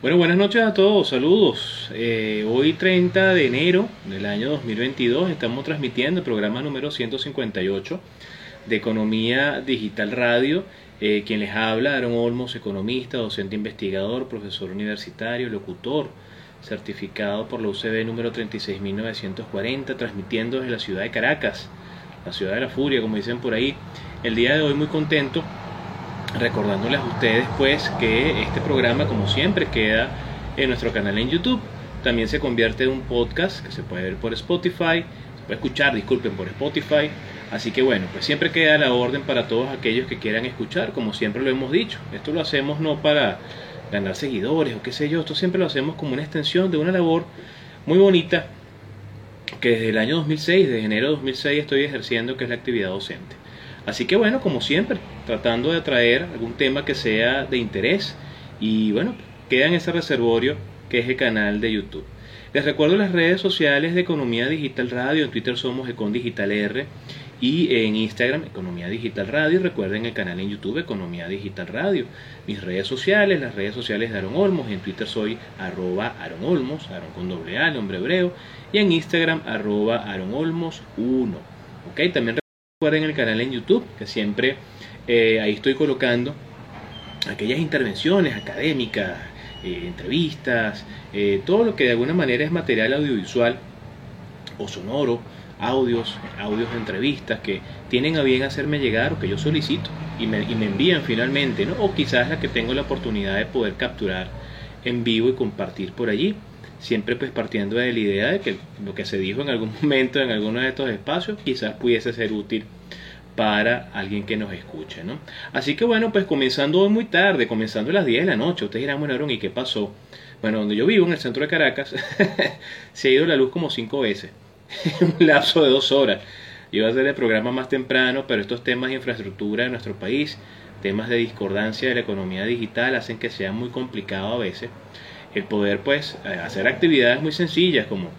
Bueno, buenas noches a todos, saludos. Eh, hoy 30 de enero del año 2022 estamos transmitiendo el programa número 158 de Economía Digital Radio. Eh, quien les habla, Aaron Olmos, economista, docente investigador, profesor universitario, locutor, certificado por la UCB número 36940, transmitiendo desde la ciudad de Caracas, la ciudad de la furia, como dicen por ahí. El día de hoy muy contento recordándoles a ustedes pues que este programa como siempre queda en nuestro canal en YouTube. También se convierte en un podcast que se puede ver por Spotify, se puede escuchar, disculpen, por Spotify. Así que bueno, pues siempre queda la orden para todos aquellos que quieran escuchar, como siempre lo hemos dicho. Esto lo hacemos no para ganar seguidores o qué sé yo, esto siempre lo hacemos como una extensión de una labor muy bonita que desde el año 2006, desde enero de 2006 estoy ejerciendo, que es la actividad docente. Así que bueno, como siempre, tratando de traer algún tema que sea de interés y bueno, queda en ese reservorio que es el canal de YouTube. Les recuerdo las redes sociales de Economía Digital Radio, en Twitter somos Econ Digital R y en Instagram Economía Digital Radio. Recuerden el canal en YouTube Economía Digital Radio. Mis redes sociales, las redes sociales de Aaron Olmos, en Twitter soy arroba Aaron Olmos, Aaron con doble A, nombre hebreo, y en Instagram arroba Aaron Olmos 1. ¿Ok? También Recuerden el canal en YouTube, que siempre eh, ahí estoy colocando aquellas intervenciones académicas, eh, entrevistas, eh, todo lo que de alguna manera es material audiovisual o sonoro, audios, audios de entrevistas que tienen a bien hacerme llegar o que yo solicito y me, y me envían finalmente, ¿no? o quizás la que tengo la oportunidad de poder capturar en vivo y compartir por allí siempre pues partiendo de la idea de que lo que se dijo en algún momento en alguno de estos espacios quizás pudiese ser útil para alguien que nos escuche, ¿no? Así que bueno, pues comenzando hoy muy tarde, comenzando a las 10 de la noche, ustedes dirán, bueno, ¿y qué pasó? Bueno, donde yo vivo, en el centro de Caracas, se ha ido la luz como cinco veces, en un lapso de dos horas. Iba a ser el programa más temprano, pero estos temas de infraestructura de nuestro país, temas de discordancia de la economía digital, hacen que sea muy complicado a veces el poder pues eh, hacer actividades muy sencillas como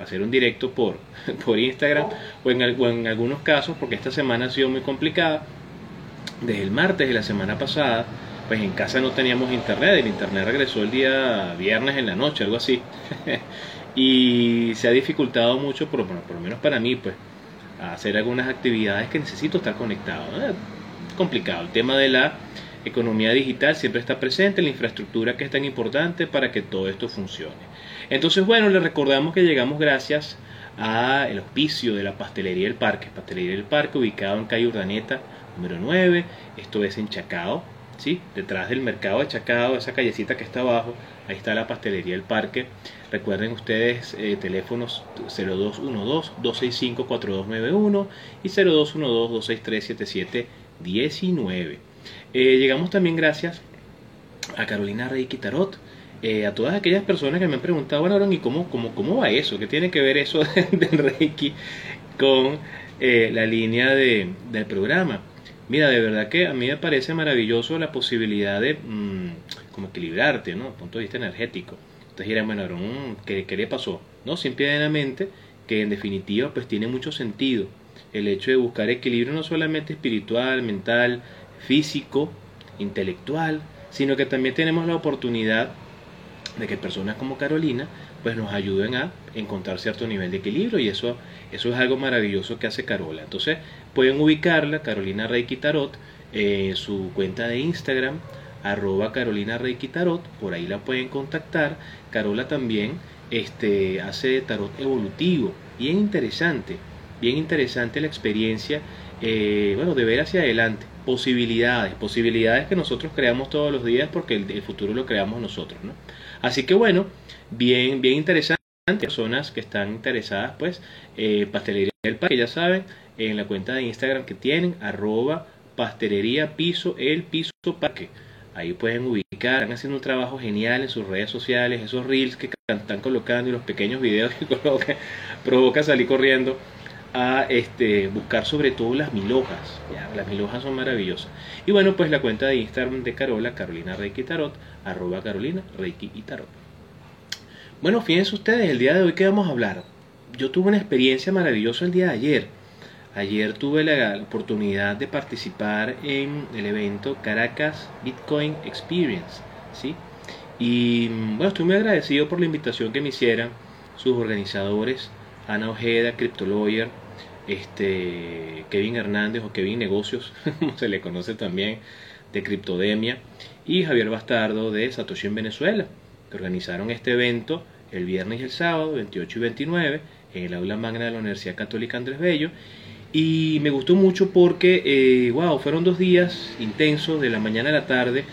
hacer un directo por, por Instagram o en, algunos casos, porque esta semana ha sido muy complicada, desde el martes de la semana pasada, pues en casa no teníamos internet, el internet regresó el día viernes en la noche, algo así, y se ha dificultado mucho, por, por lo menos para mí, pues, hacer algunas actividades que necesito estar conectado. complicado el tema de la economía digital siempre está presente, la infraestructura que es tan importante para que todo esto funcione. Entonces, bueno, les recordamos que llegamos gracias al auspicio de la Pastelería del Parque, Pastelería del Parque ubicado en calle Urdaneta número 9, esto es en Chacao, ¿sí? detrás del mercado de Chacao, esa callecita que está abajo, ahí está la Pastelería del Parque. Recuerden ustedes eh, teléfonos 0212-265-4291 y 0212-263-7719. Eh, llegamos también gracias a Carolina Reiki Tarot, eh, a todas aquellas personas que me han preguntado, bueno, ¿y cómo, cómo, cómo va eso? ¿Qué tiene que ver eso del Reiki con eh, la línea de, del programa? Mira, de verdad que a mí me parece maravilloso la posibilidad de mm, como equilibrarte, ¿no? Desde el punto de vista energético. Entonces dirán, bueno, ¿qué, ¿qué le pasó? No, simplemente que en definitiva pues tiene mucho sentido el hecho de buscar equilibrio no solamente espiritual, mental, físico, intelectual, sino que también tenemos la oportunidad de que personas como Carolina pues nos ayuden a encontrar cierto nivel de equilibrio y eso, eso es algo maravilloso que hace Carola. Entonces pueden ubicarla, Carolina Reiki Tarot, en su cuenta de Instagram, arroba Carolina Reiki Tarot, por ahí la pueden contactar. Carola también este, hace tarot evolutivo, bien interesante, bien interesante la experiencia, eh, bueno, de ver hacia adelante posibilidades, posibilidades que nosotros creamos todos los días porque el, futuro lo creamos nosotros, ¿no? Así que bueno, bien, bien interesante, personas que están interesadas, pues, eh, pastelería del parque, ya saben, en la cuenta de Instagram que tienen, arroba pastelería piso, el piso parque. Ahí pueden ubicar, están haciendo un trabajo genial en sus redes sociales, esos reels que están colocando y los pequeños videos que colocan, provoca salir corriendo a este, buscar sobre todo las milojas. Las milojas son maravillosas. Y bueno, pues la cuenta de Instagram de Carola, Carolina Reiki Tarot, arroba Carolina Reiki y Tarot. Bueno, fíjense ustedes, el día de hoy que vamos a hablar. Yo tuve una experiencia maravillosa el día de ayer. Ayer tuve la oportunidad de participar en el evento Caracas Bitcoin Experience, ¿sí? Y mm, bueno, estoy muy agradecido por la invitación que me hicieran sus organizadores, Ana Ojeda, CryptoLawyer, este, Kevin Hernández o Kevin Negocios, como se le conoce también, de Criptodemia, y Javier Bastardo de Satoshi en Venezuela, que organizaron este evento el viernes y el sábado, 28 y 29, en el aula magna de la Universidad Católica Andrés Bello. Y me gustó mucho porque, eh, wow, fueron dos días intensos, de la mañana a la tarde,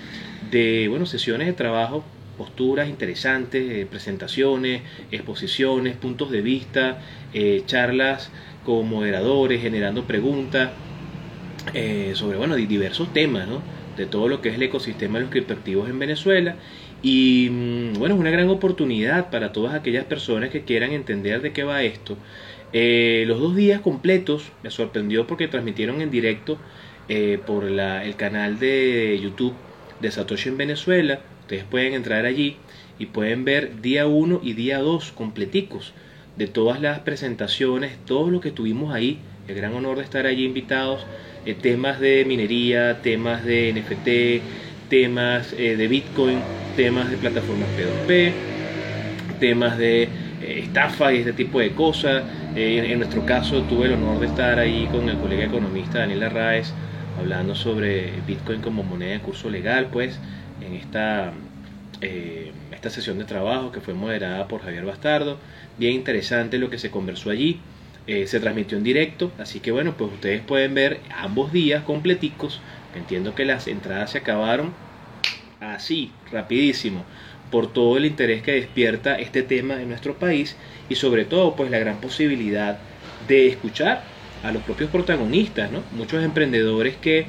de, bueno, sesiones de trabajo, posturas interesantes, eh, presentaciones, exposiciones, puntos de vista, eh, charlas con moderadores, generando preguntas sobre, bueno, diversos temas, ¿no? De todo lo que es el ecosistema de los criptoactivos en Venezuela y mm, bueno, es una gran oportunidad para todas aquellas personas que quieran entender de qué va esto. Eh, los dos días completos me sorprendió porque transmitieron en directo eh, por el canal de YouTube de Satoshi en Venezuela. Ustedes pueden entrar allí y pueden ver día 1 y día 2 completicos de todas las presentaciones, todo lo que tuvimos ahí. El gran honor de estar allí invitados. Eh, temas de minería, temas de NFT, temas de Bitcoin temas de plataformas P2P, temas de eh, estafa y este tipo de cosas. Eh, en, nuestro caso tuve el honor de estar ahí con el colega economista Daniel Arraez hablando sobre Bitcoin como moneda de curso legal, pues en esta, eh, esta sesión de trabajo que fue moderada por Javier Bastardo. Bien interesante lo que se conversó allí. se transmitió en directo, así que bueno, pues ustedes pueden ver ambos días completicos. Entiendo que las entradas se acabaron así, rapidísimo, por todo el interés que despierta este tema en nuestro país y sobre todo pues la gran posibilidad de escuchar a los propios protagonistas, ¿no? muchos emprendedores que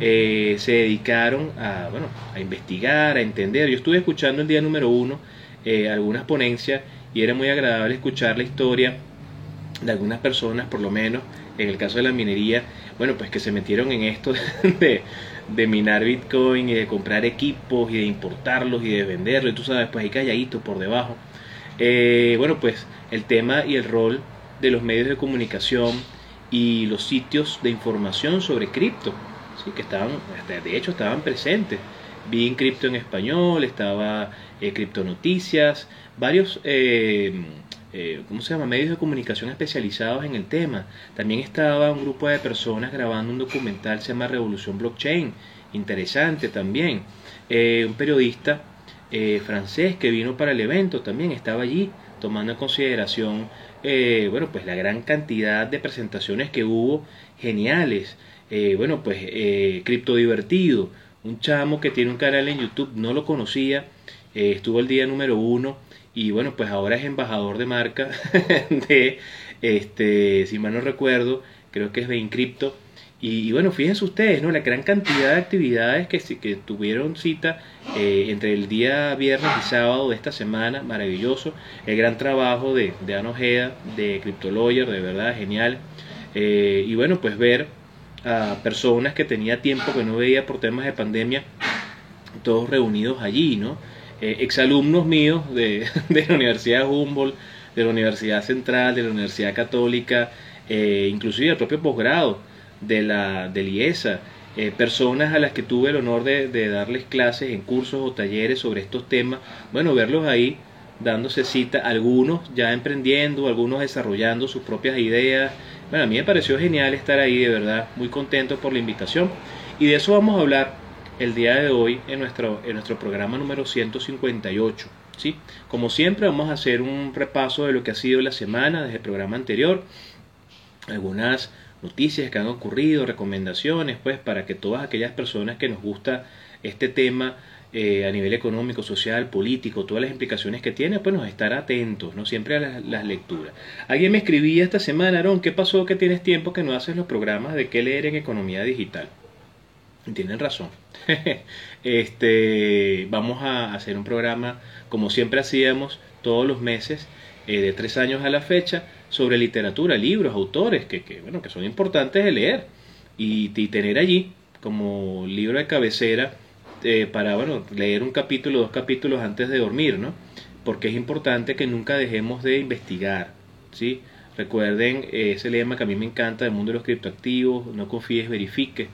eh, se dedicaron a, bueno, a investigar, a entender. Yo estuve escuchando el día número uno eh, algunas ponencias y era muy agradable escuchar la historia de algunas personas, por lo menos en el caso de la minería, bueno, pues que se metieron en esto de, minar Bitcoin y de comprar equipos y de importarlos y de venderlos, y tú sabes, pues hay calladitos por debajo. Eh, bueno, pues el tema y el rol de los medios de comunicación y los sitios de información sobre cripto, ¿sí? que estaban, de hecho estaban presentes. Vi cripto en español, estaba eh, Cripto Noticias, varios eh, eh, ¿cómo se llama? medios de comunicación especializados en el tema. También estaba un grupo de personas grabando un documental, se llama Revolución Blockchain, interesante también. Eh, un periodista francés que vino para el evento también estaba allí, tomando en consideración, bueno, pues la gran cantidad de presentaciones que hubo, geniales. bueno, pues Cripto Divertido, un chamo que tiene un canal en YouTube, no lo conocía, estuvo el día número uno y bueno, pues ahora es embajador de marca de, este, si mal no recuerdo, creo que es de Incrypto. Y, bueno, fíjense ustedes, ¿no? La gran cantidad de actividades que, que tuvieron cita eh, entre el día viernes y sábado de esta semana, maravilloso. El gran trabajo de, de Ana de CryptoLawyer, de verdad, genial. Eh, y bueno, pues ver a personas que tenía tiempo que no veía por temas de pandemia, todos reunidos allí, ¿no? Eh, exalumnos míos de, la Universidad de Humboldt, de la Universidad Central, de la Universidad Católica, eh, inclusive el propio posgrado de la de IESA, eh, personas a las que tuve el honor de, darles clases en cursos o talleres sobre estos temas, bueno, verlos ahí dándose cita, algunos ya emprendiendo, algunos desarrollando sus propias ideas. Bueno, a mí me pareció genial estar ahí, de verdad, muy contento por la invitación. Y de eso vamos a hablar el día de hoy en nuestro, en nuestro programa número 158. ¿sí? Como siempre vamos a hacer un repaso de lo que ha sido la semana desde el programa anterior, algunas noticias que han ocurrido, recomendaciones, pues para que todas aquellas personas que nos gusta este tema eh, a nivel económico, social, político, todas las implicaciones que tiene, pues nos estar atentos, no siempre a las, las lecturas. Alguien me escribía esta semana, Aaron, ¿qué pasó que tienes tiempo que no haces los programas de qué leer en economía digital? Tienen razón. este, vamos a hacer un programa, como siempre hacíamos, todos los meses, eh, de tres años a la fecha, sobre literatura, libros, autores, que, que bueno, que son importantes de leer y, tener allí como libro de cabecera eh, para bueno, leer un capítulo, dos capítulos antes de dormir, ¿no? Porque es importante que nunca dejemos de investigar, ¿sí? Recuerden ese lema que a mí me encanta del mundo de los criptoactivos, no confíes, verifique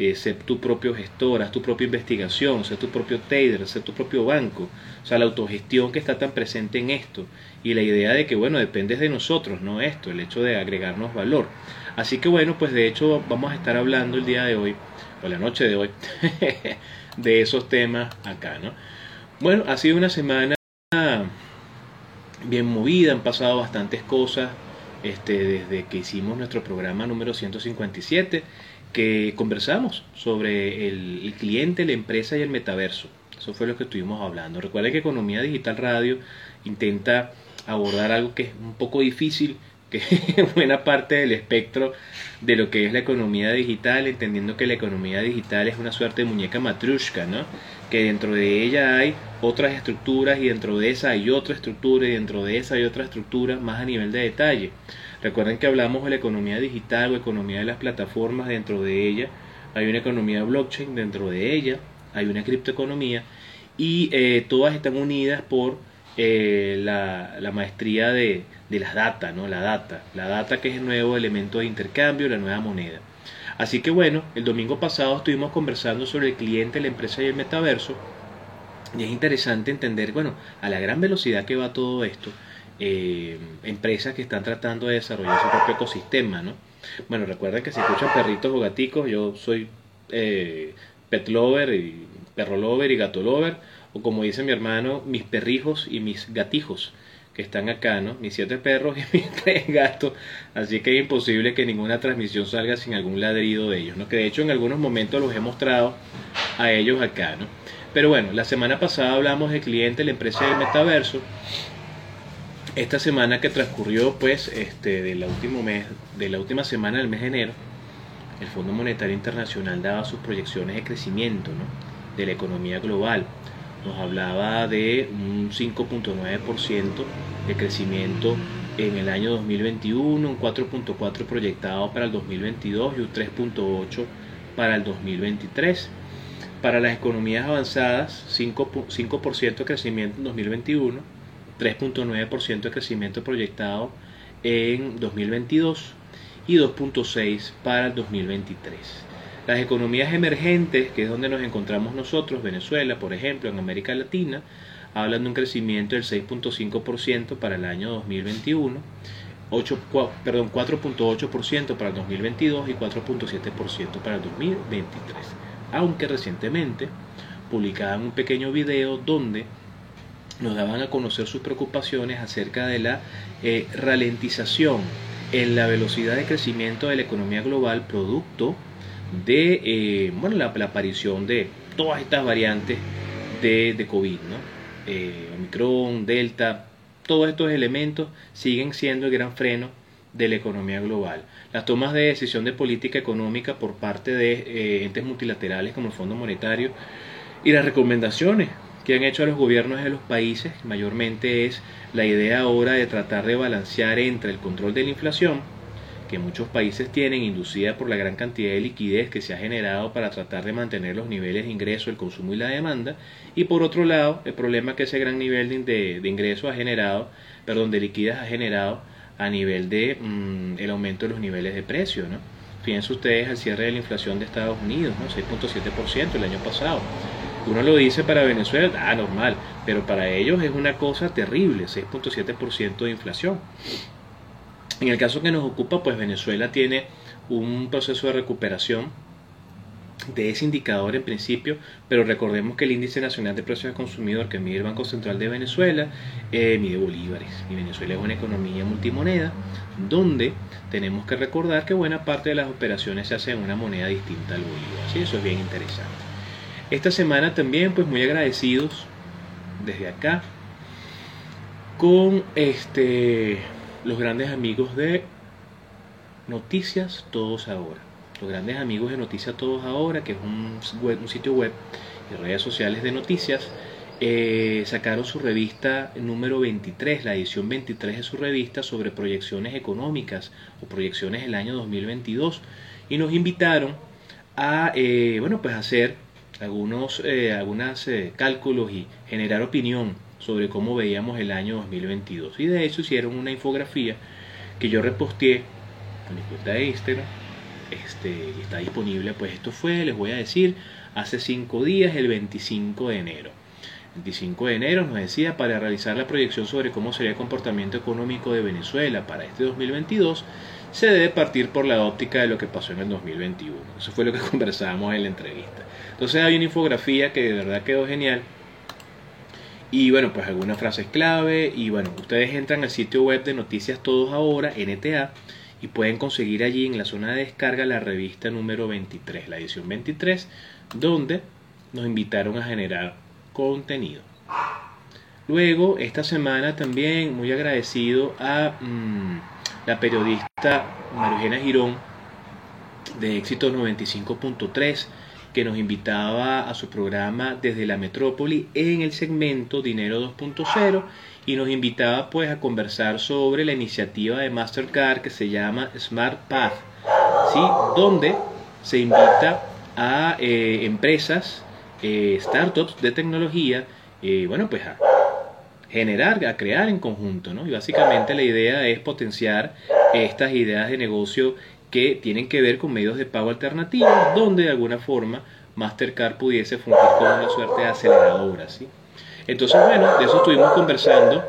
eh, ser tu propio gestor, haz tu propia investigación, ser tu propio trader, ser tu propio banco. O sea, la autogestión que está tan presente en esto y la idea de que, bueno, depende de nosotros, no esto, el hecho de agregarnos valor. Así que, bueno, pues de hecho vamos a estar hablando el día de hoy, o la noche de hoy, de esos temas acá, ¿no? Bueno, ha sido una semana bien movida, han pasado bastantes cosas este, desde que hicimos nuestro programa número 157, que conversamos sobre el, cliente, la empresa y el metaverso. Eso fue lo que estuvimos hablando. Recuerda que Economía Digital Radio intenta abordar algo que es un poco difícil, que buena parte del espectro de lo que es la economía digital, entendiendo que la economía digital es una suerte de muñeca matrushka, ¿no? que dentro de ella hay otras estructuras y dentro de esa hay otra estructura y dentro de esa hay otra estructura más a nivel de detalle. Recuerden que hablamos de la economía digital o economía de las plataformas, dentro de ella hay una economía blockchain, dentro de ella hay una criptoeconomía y eh, todas están unidas por eh, la, maestría de, de las data, ¿no? La data, la data que es el nuevo elemento de intercambio, la nueva moneda. Así que bueno, el domingo pasado estuvimos conversando sobre el cliente, la empresa y el metaverso. Y es interesante entender, bueno, a la gran velocidad que va todo esto, eh, empresas que están tratando de desarrollar su propio ecosistema, ¿no? Bueno, recuerden que si escuchan perritos o gaticos, yo soy eh, pet lover y perro lover y gato lover, o como dice mi hermano, mis perrijos y mis gatijos que están acá, ¿no? Mis siete perros y mis tres gatos, así que es imposible que ninguna transmisión salga sin algún ladrido de ellos, ¿no? Que de hecho en algunos momentos los he mostrado a ellos acá, ¿no? Pero bueno, la semana pasada hablamos del cliente, la empresa del metaverso. Esta semana que transcurrió, pues, este, de la último mes, de la última semana del mes de enero, el Fondo Monetario Internacional daba sus proyecciones de crecimiento, ¿no? De la economía global nos hablaba de un 5.9% de crecimiento en el año 2021, un 4.4% proyectado para el 2022 y un 3.8% para el 2023. Para las economías avanzadas, 5%, 5 de crecimiento en 2021, 3.9% de crecimiento proyectado en 2022 y 2.6% para el 2023. Las economías emergentes, que es donde nos encontramos nosotros, Venezuela, por ejemplo, en América Latina, hablan de un crecimiento del 6.5% para el año 2021, 8, perdón, 4.8% para el 2022 y 4.7% para el 2023. Aunque recientemente publicaban un pequeño video donde nos daban a conocer sus preocupaciones acerca de la eh, ralentización en la velocidad de crecimiento de la economía global producto de eh, bueno, la, aparición de todas estas variantes de, de COVID, ¿no? Eh, Omicron, Delta, todos estos elementos siguen siendo el gran freno de la economía global. Las tomas de decisión de política económica por parte de eh, entes multilaterales como el Fondo Monetario y las recomendaciones que han hecho a los gobiernos de los países, mayormente es la idea ahora de tratar de balancear entre el control de la inflación que muchos países tienen, inducida por la gran cantidad de liquidez que se ha generado para tratar de mantener los niveles de ingreso, el consumo y la demanda, y por otro lado, el problema que ese gran nivel de, ingreso ha generado, perdón, de liquidez ha generado a nivel de mm, el aumento de los niveles de precio, ¿no? Fíjense ustedes al cierre de la inflación de Estados Unidos, ¿no? 6.7% el año pasado. Uno lo dice para Venezuela, ah, normal, pero para ellos es una cosa terrible, 6.7% de inflación. En el caso que nos ocupa, pues Venezuela tiene un proceso de recuperación de ese indicador en principio, pero recordemos que el índice nacional de precios al consumidor que mide el Banco Central de Venezuela eh, mide bolívares y Venezuela es una economía multimoneda donde tenemos que recordar que buena parte de las operaciones se hacen en una moneda distinta al bolívar, ¿sí? eso es bien interesante. Esta semana también pues muy agradecidos desde acá con este los grandes amigos de Noticias Todos Ahora. Los grandes amigos de Noticias Todos Ahora, que es un, un sitio web y redes sociales de noticias, eh, sacaron su revista número 23, la edición 23 de su revista sobre proyecciones económicas o proyecciones del año 2022 y nos invitaron a eh, bueno pues hacer algunos eh, algunos cálculos y generar opinión sobre cómo veíamos el año 2022. Y de hecho hicieron una infografía que yo reposteé en mi cuenta de Instagram este, está disponible. Pues esto fue, les voy a decir, hace cinco días, el 25 de enero. 25 de enero nos decía para realizar la proyección sobre cómo sería el comportamiento económico de Venezuela para este 2022 se debe partir por la óptica de lo que pasó en el 2021. Eso fue lo que conversábamos en la entrevista. Entonces hay una infografía que de verdad quedó genial. Y bueno, pues algunas frases clave. Y bueno, ustedes entran al sitio web de Noticias Todos Ahora, NTA, y pueden conseguir allí en la zona de descarga la revista número 23, la edición 23, donde nos invitaron a generar contenido. Luego, esta semana también muy agradecido a mm, la periodista Marugena Girón de Éxito 95.3 que nos invitaba a su programa desde la metrópoli en el segmento Dinero 2.0 y nos invitaba pues a conversar sobre la iniciativa de Mastercard que se llama Smart Path, ¿sí? donde se invita a eh, empresas, eh, startups de tecnología, eh, bueno pues a generar, a crear en conjunto, ¿no? Y básicamente la idea es potenciar estas ideas de negocio que tienen que ver con medios de pago alternativos, donde de alguna forma Mastercard pudiese fungir como una suerte de aceleradora, ¿sí? Entonces, bueno, de eso estuvimos conversando.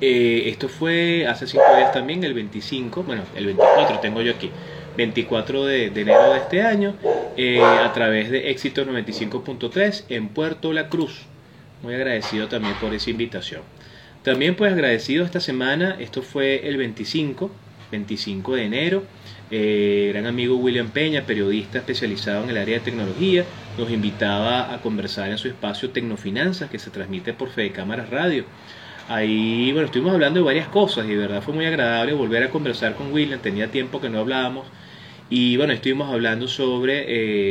Eh, esto fue hace cinco días también, el 25, bueno, el 24 tengo yo aquí, 24 de, enero de este año, eh, a través de Éxito 95.3 en Puerto La Cruz. Muy agradecido también por esa invitación. También pues agradecido esta semana, esto fue el 25, 25 de enero. Eh, gran amigo William Peña, periodista especializado en el área de tecnología, nos invitaba a conversar en su espacio Tecnofinanzas que se transmite por Fede Cámaras Radio. Ahí, bueno, estuvimos hablando de varias cosas y de verdad fue muy agradable volver a conversar con William, tenía tiempo que no hablábamos y bueno, estuvimos hablando sobre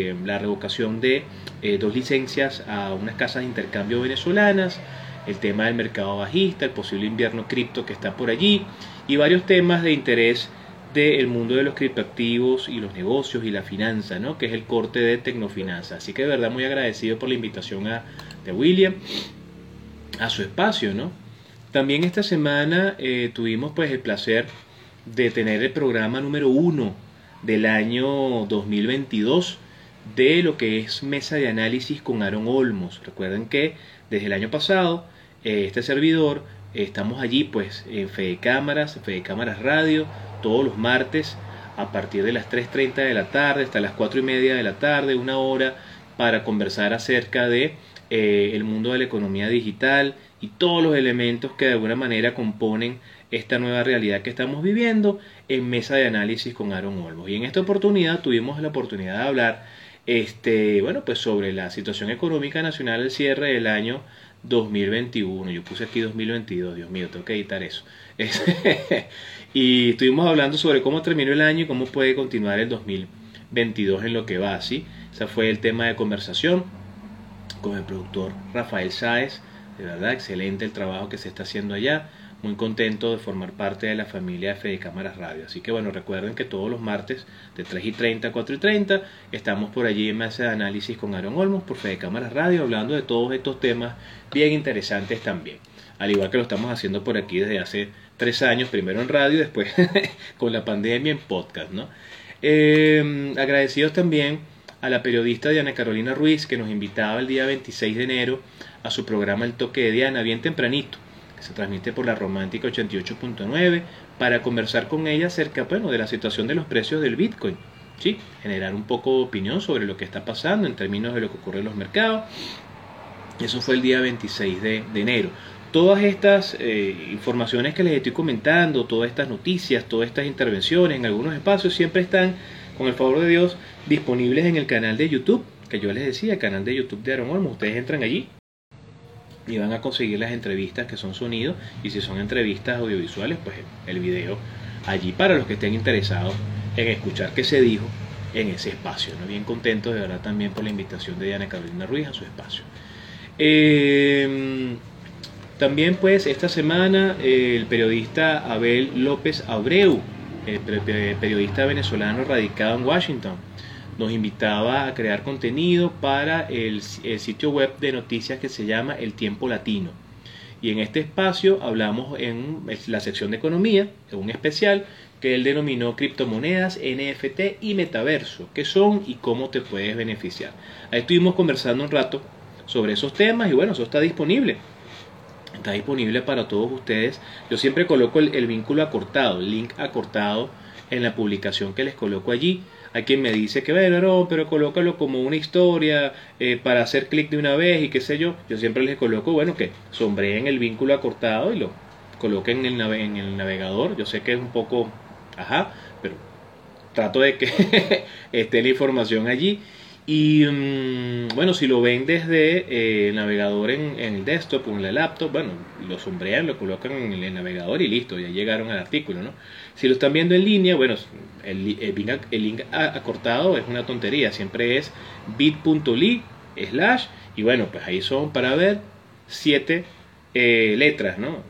eh, la revocación de eh, dos licencias a unas casas de intercambio venezolanas, el tema del mercado bajista, el posible invierno cripto que está por allí y varios temas de interés del mundo de los criptoactivos y los negocios y la finanza, ¿no? que es el corte de Tecnofinanza. Así que de verdad muy agradecido por la invitación a, de William a su espacio. ¿no? También esta semana eh, tuvimos pues el placer de tener el programa número uno del año 2022 de lo que es mesa de análisis con Aaron Olmos. Recuerden que desde el año pasado eh, este servidor estamos allí pues en Fede Cámaras, Fede Cámaras Radio, todos los martes a partir de las 3.30 de la tarde hasta las 4 y media de la tarde, una hora para conversar acerca de eh, el mundo de la economía digital y todos los elementos que de alguna manera componen esta nueva realidad que estamos viviendo en mesa de análisis con Aaron Olmos. Y en esta oportunidad tuvimos la oportunidad de hablar este, bueno, pues sobre la situación económica nacional al cierre del año 2021. Yo puse aquí 2022, Dios mío, tengo que editar eso. y estuvimos hablando sobre cómo terminó el año y cómo puede continuar el 2022 en lo que va, ¿sí? Ese fue el tema de conversación con el productor Rafael Sáez. De verdad, excelente el trabajo que se está haciendo allá muy contento de formar parte de la familia de Fede Cámaras Radio. Así que bueno, recuerden que todos los martes de 3 y 30 a 4 y 30 estamos por allí en mesa de análisis con Aaron Olmos por Fede Cámaras Radio hablando de todos estos temas bien interesantes también. Al igual que lo estamos haciendo por aquí desde hace tres años, primero en radio, después con la pandemia en podcast, ¿no? Eh, agradecidos también a la periodista Diana Carolina Ruiz que nos invitaba el día 26 de enero a su programa El Toque de Diana, bien tempranito se transmite por la Romántica 88.9, para conversar con ella acerca bueno, de la situación de los precios del Bitcoin. ¿sí? Generar un poco de opinión sobre lo que está pasando en términos de lo que ocurre en los mercados. Eso fue el día 26 de, enero. Todas estas eh, informaciones que les estoy comentando, todas estas noticias, todas estas intervenciones en algunos espacios siempre están, con el favor de Dios, disponibles en el canal de YouTube, que yo les decía, canal de YouTube de Aaron Olmo. Ustedes entran allí, y van a conseguir las entrevistas que son sonidos y si son entrevistas audiovisuales pues el video allí para los que estén interesados en escuchar qué se dijo en ese espacio. ¿no? Bien contento de verdad también por la invitación de Diana Carolina Ruiz a su espacio. Em, también pues esta semana el periodista Abel López Abreu, el periodista venezolano radicado en Washington, nos invitaba a crear contenido para el, sitio web de noticias que se llama El Tiempo Latino. Y en este espacio hablamos en la sección de economía, en un especial, que él denominó criptomonedas, NFT y metaverso, qué son y cómo te puedes beneficiar. Ahí estuvimos conversando un rato sobre esos temas y bueno, eso está disponible. Está disponible para todos ustedes. Yo siempre coloco el, vínculo acortado, el link acortado en la publicación que les coloco allí. Hay quien me dice que bueno, no, pero colócalo como una historia eh, para hacer clic de una vez y qué sé yo. Yo siempre les coloco, bueno, que sombreen el vínculo acortado y lo coloquen en el, en el navegador. Yo sé que es un poco, ajá, pero trato de que esté la información allí. Y mm, bueno, si lo ven desde eh, el navegador en, el desktop o en la laptop, bueno, lo sombrean, lo colocan en el, navegador y listo, ya llegaron al artículo, ¿no? Si lo están viendo en línea, bueno, el, link acortado es una tontería, siempre es bit.ly slash y bueno, pues ahí son para ver siete eh, letras, ¿no?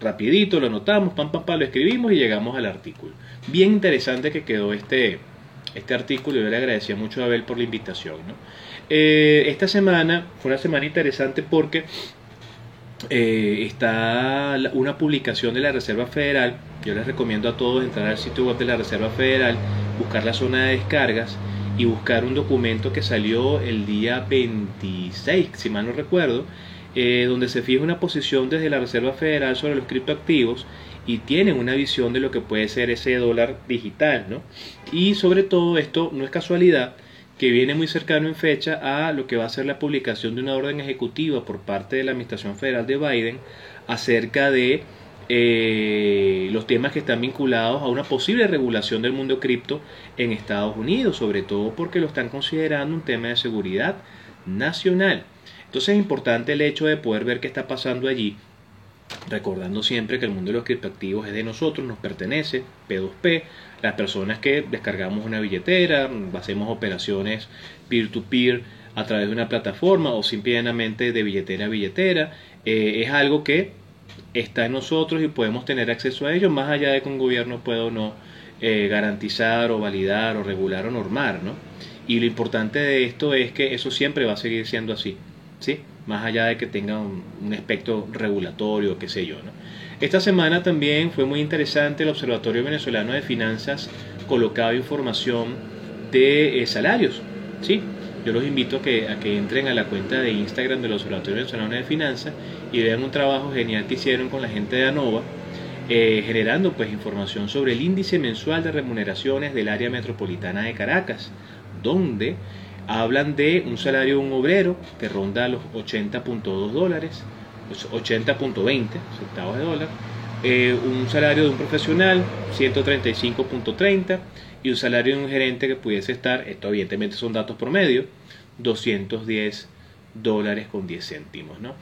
Rapidito lo anotamos, pam, pam, pam, lo escribimos y llegamos al artículo. Bien interesante que quedó este, este artículo yo le agradecía mucho a Abel por la invitación. Eh, esta semana fue una semana interesante porque eh, está una publicación de la Reserva Federal. Yo les recomiendo a todos entrar al sitio web de la Reserva Federal, buscar la zona de descargas y buscar un documento que salió el día 26, si mal no recuerdo, eh, donde se fija una posición desde la Reserva Federal sobre los criptoactivos y tienen una visión de lo que puede ser ese dólar digital, ¿no? Y sobre todo esto no es casualidad que viene muy cercano en fecha a lo que va a ser la publicación de una orden ejecutiva por parte de la Administración Federal de Biden acerca de eh, los temas que están vinculados a una posible regulación del mundo cripto en Estados Unidos, sobre todo porque lo están considerando un tema de seguridad nacional. Entonces es importante el hecho de poder ver qué está pasando allí recordando siempre que el mundo de los criptoactivos es de nosotros, nos pertenece, P2P, las personas que descargamos una billetera, hacemos operaciones peer-to-peer a través de una plataforma o simplemente de billetera a billetera, eh, es algo que está en nosotros y podemos tener acceso a ello más allá de que un gobierno pueda o no eh, garantizar o validar o regular o normar, ¿no? Y lo importante de esto es que eso siempre va a seguir siendo así, ¿sí? Más allá de que tenga un, aspecto regulatorio, qué sé yo. ¿no? Esta semana también fue muy interesante el Observatorio Venezolano de Finanzas colocaba información de eh, salarios. ¿sí? Yo los invito a que, a que entren a la cuenta de Instagram del Observatorio Venezolano de Finanzas y vean un trabajo genial que hicieron con la gente de ANOVA, eh, generando pues información sobre el índice mensual de remuneraciones del área metropolitana de Caracas, donde hablan de un salario de un obrero que ronda los 80.2 dólares, 80.20 centavos de dólar, eh, un salario de un profesional 135.30 y un salario de un gerente que pudiese estar, esto evidentemente son datos promedio, 210 dólares con 10 céntimos. ¿no?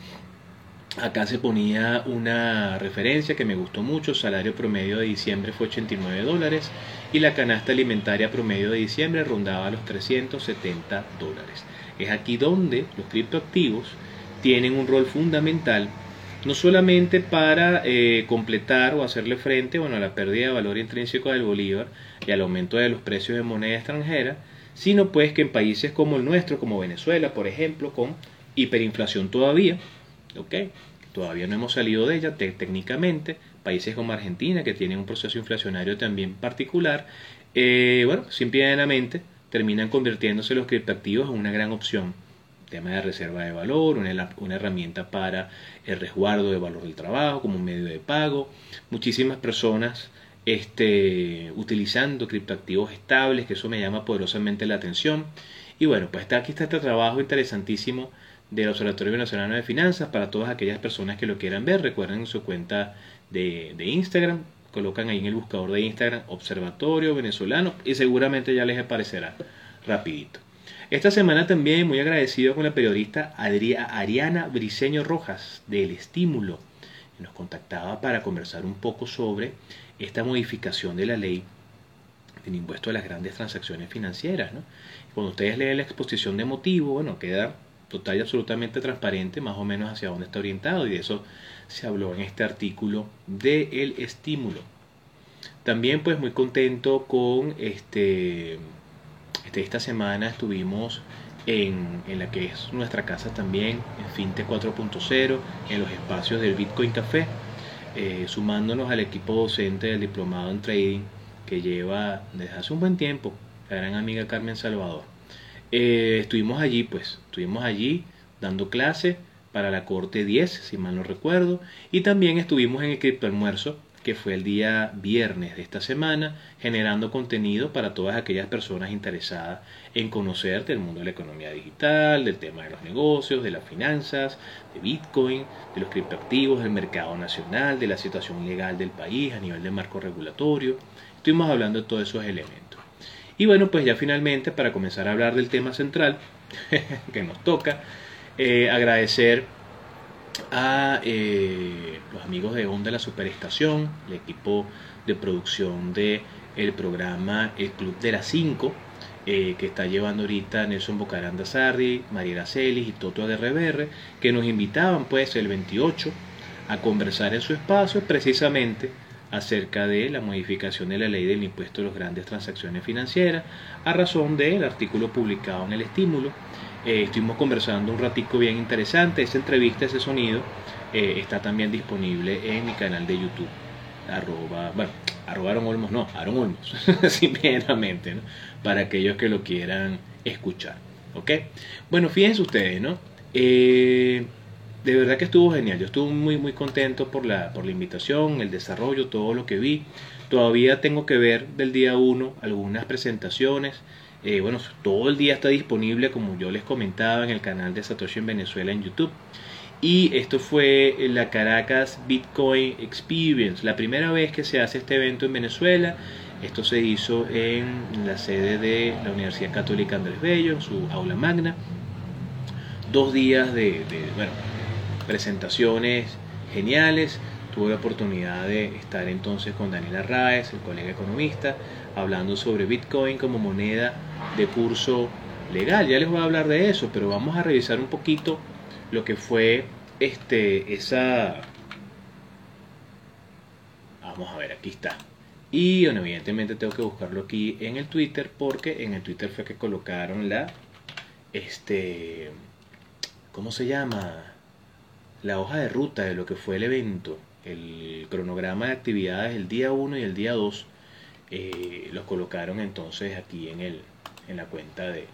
Acá se ponía una referencia que me gustó mucho, salario promedio de diciembre fue 89 dólares y la canasta alimentaria promedio de diciembre rondaba los 370 dólares. Es aquí donde los criptoactivos tienen un rol fundamental, no solamente para eh, completar o hacerle frente bueno, a la pérdida de valor intrínseco del bolívar y al aumento de los precios de moneda extranjera, sino pues que en países como el nuestro, como Venezuela, por ejemplo, con hiperinflación todavía, ¿okay? todavía no hemos salido de ella técnicamente, países como Argentina, que tienen un proceso inflacionario también particular, eh, bueno, simplemente terminan convirtiéndose los criptoactivos en una gran opción. Tema de reserva de valor, una, una herramienta para el resguardo de valor del trabajo como un medio de pago. Muchísimas personas este, utilizando criptoactivos estables, que eso me llama poderosamente la atención. Y bueno, pues está, aquí está este trabajo interesantísimo del Observatorio Venezolano de Finanzas para todas aquellas personas que lo quieran ver. Recuerden su cuenta de, Instagram, colocan ahí en el buscador de Instagram Observatorio Venezolano y seguramente ya les aparecerá rapidito. Esta semana también muy agradecido con la periodista Ariana Briceño Rojas del Estímulo. Que nos contactaba para conversar un poco sobre esta modificación de la ley del impuesto a las grandes transacciones financieras. ¿no? Cuando ustedes leen la exposición de motivo, bueno, queda total y absolutamente transparente más o menos hacia dónde está orientado y de eso se habló en este artículo de el estímulo. También pues muy contento con este, este esta semana estuvimos en, en, la que es nuestra casa también, en Finte 4.0, en los espacios del Bitcoin Café, eh, sumándonos al equipo docente del diplomado en trading que lleva desde hace un buen tiempo, la gran amiga Carmen Salvador. Eh, estuvimos allí, pues, estuvimos allí dando clase para la Corte 10, si mal no recuerdo, y también estuvimos en el Cripto Almuerzo, que fue el día viernes de esta semana, generando contenido para todas aquellas personas interesadas en conocer del mundo de la economía digital, del tema de los negocios, de las finanzas, de Bitcoin, de los criptoactivos, del mercado nacional, de la situación legal del país a nivel de marco regulatorio. Estuvimos hablando de todos esos elementos. Y bueno, pues ya finalmente, para comenzar a hablar del tema central que nos toca, eh, agradecer a eh, los amigos de Onda La Superestación, el equipo de producción de el programa El Club de las 5, eh, que está llevando ahorita Nelson Bocaranda Sarri, Mariela Celis y Toto RBR, que nos invitaban pues el 28 a conversar en su espacio precisamente acerca de la modificación de la ley del impuesto de las grandes transacciones financieras a razón del artículo publicado en el estímulo eh, estuvimos conversando un ratico bien interesante. Esa entrevista, ese sonido, eh, está también disponible en mi canal de YouTube. Arroba, bueno, arroba Aaron Olmos, no, Aaron Olmos, simplemente, ¿no? Para aquellos que lo quieran escuchar. ¿Ok? Bueno, fíjense ustedes, ¿no? Eh, de verdad que estuvo genial. Yo estuve muy, muy contento por la, por la invitación, el desarrollo, todo lo que vi. Todavía tengo que ver del día 1 algunas presentaciones. Eh, bueno, todo el día está disponible, como yo les comentaba, en el canal de Satoshi en Venezuela en YouTube. Y esto fue la Caracas Bitcoin Experience, la primera vez que se hace este evento en Venezuela. Esto se hizo en la sede de la Universidad Católica Andrés Bello, en su aula magna. Dos días de, bueno, presentaciones geniales. Tuve la oportunidad de estar entonces con Daniel Arraez, el colega economista, hablando sobre Bitcoin como moneda de curso legal. Ya les voy a hablar de eso, pero vamos a revisar un poquito lo que fue este esa Vamos a ver, aquí está. Y bueno, evidentemente tengo que buscarlo aquí en el Twitter porque en el Twitter fue que colocaron la este ¿cómo se llama? La hoja de ruta de lo que fue el evento, el cronograma de actividades el día 1 y el día 2 eh, los colocaron entonces aquí en, el, en la cuenta de,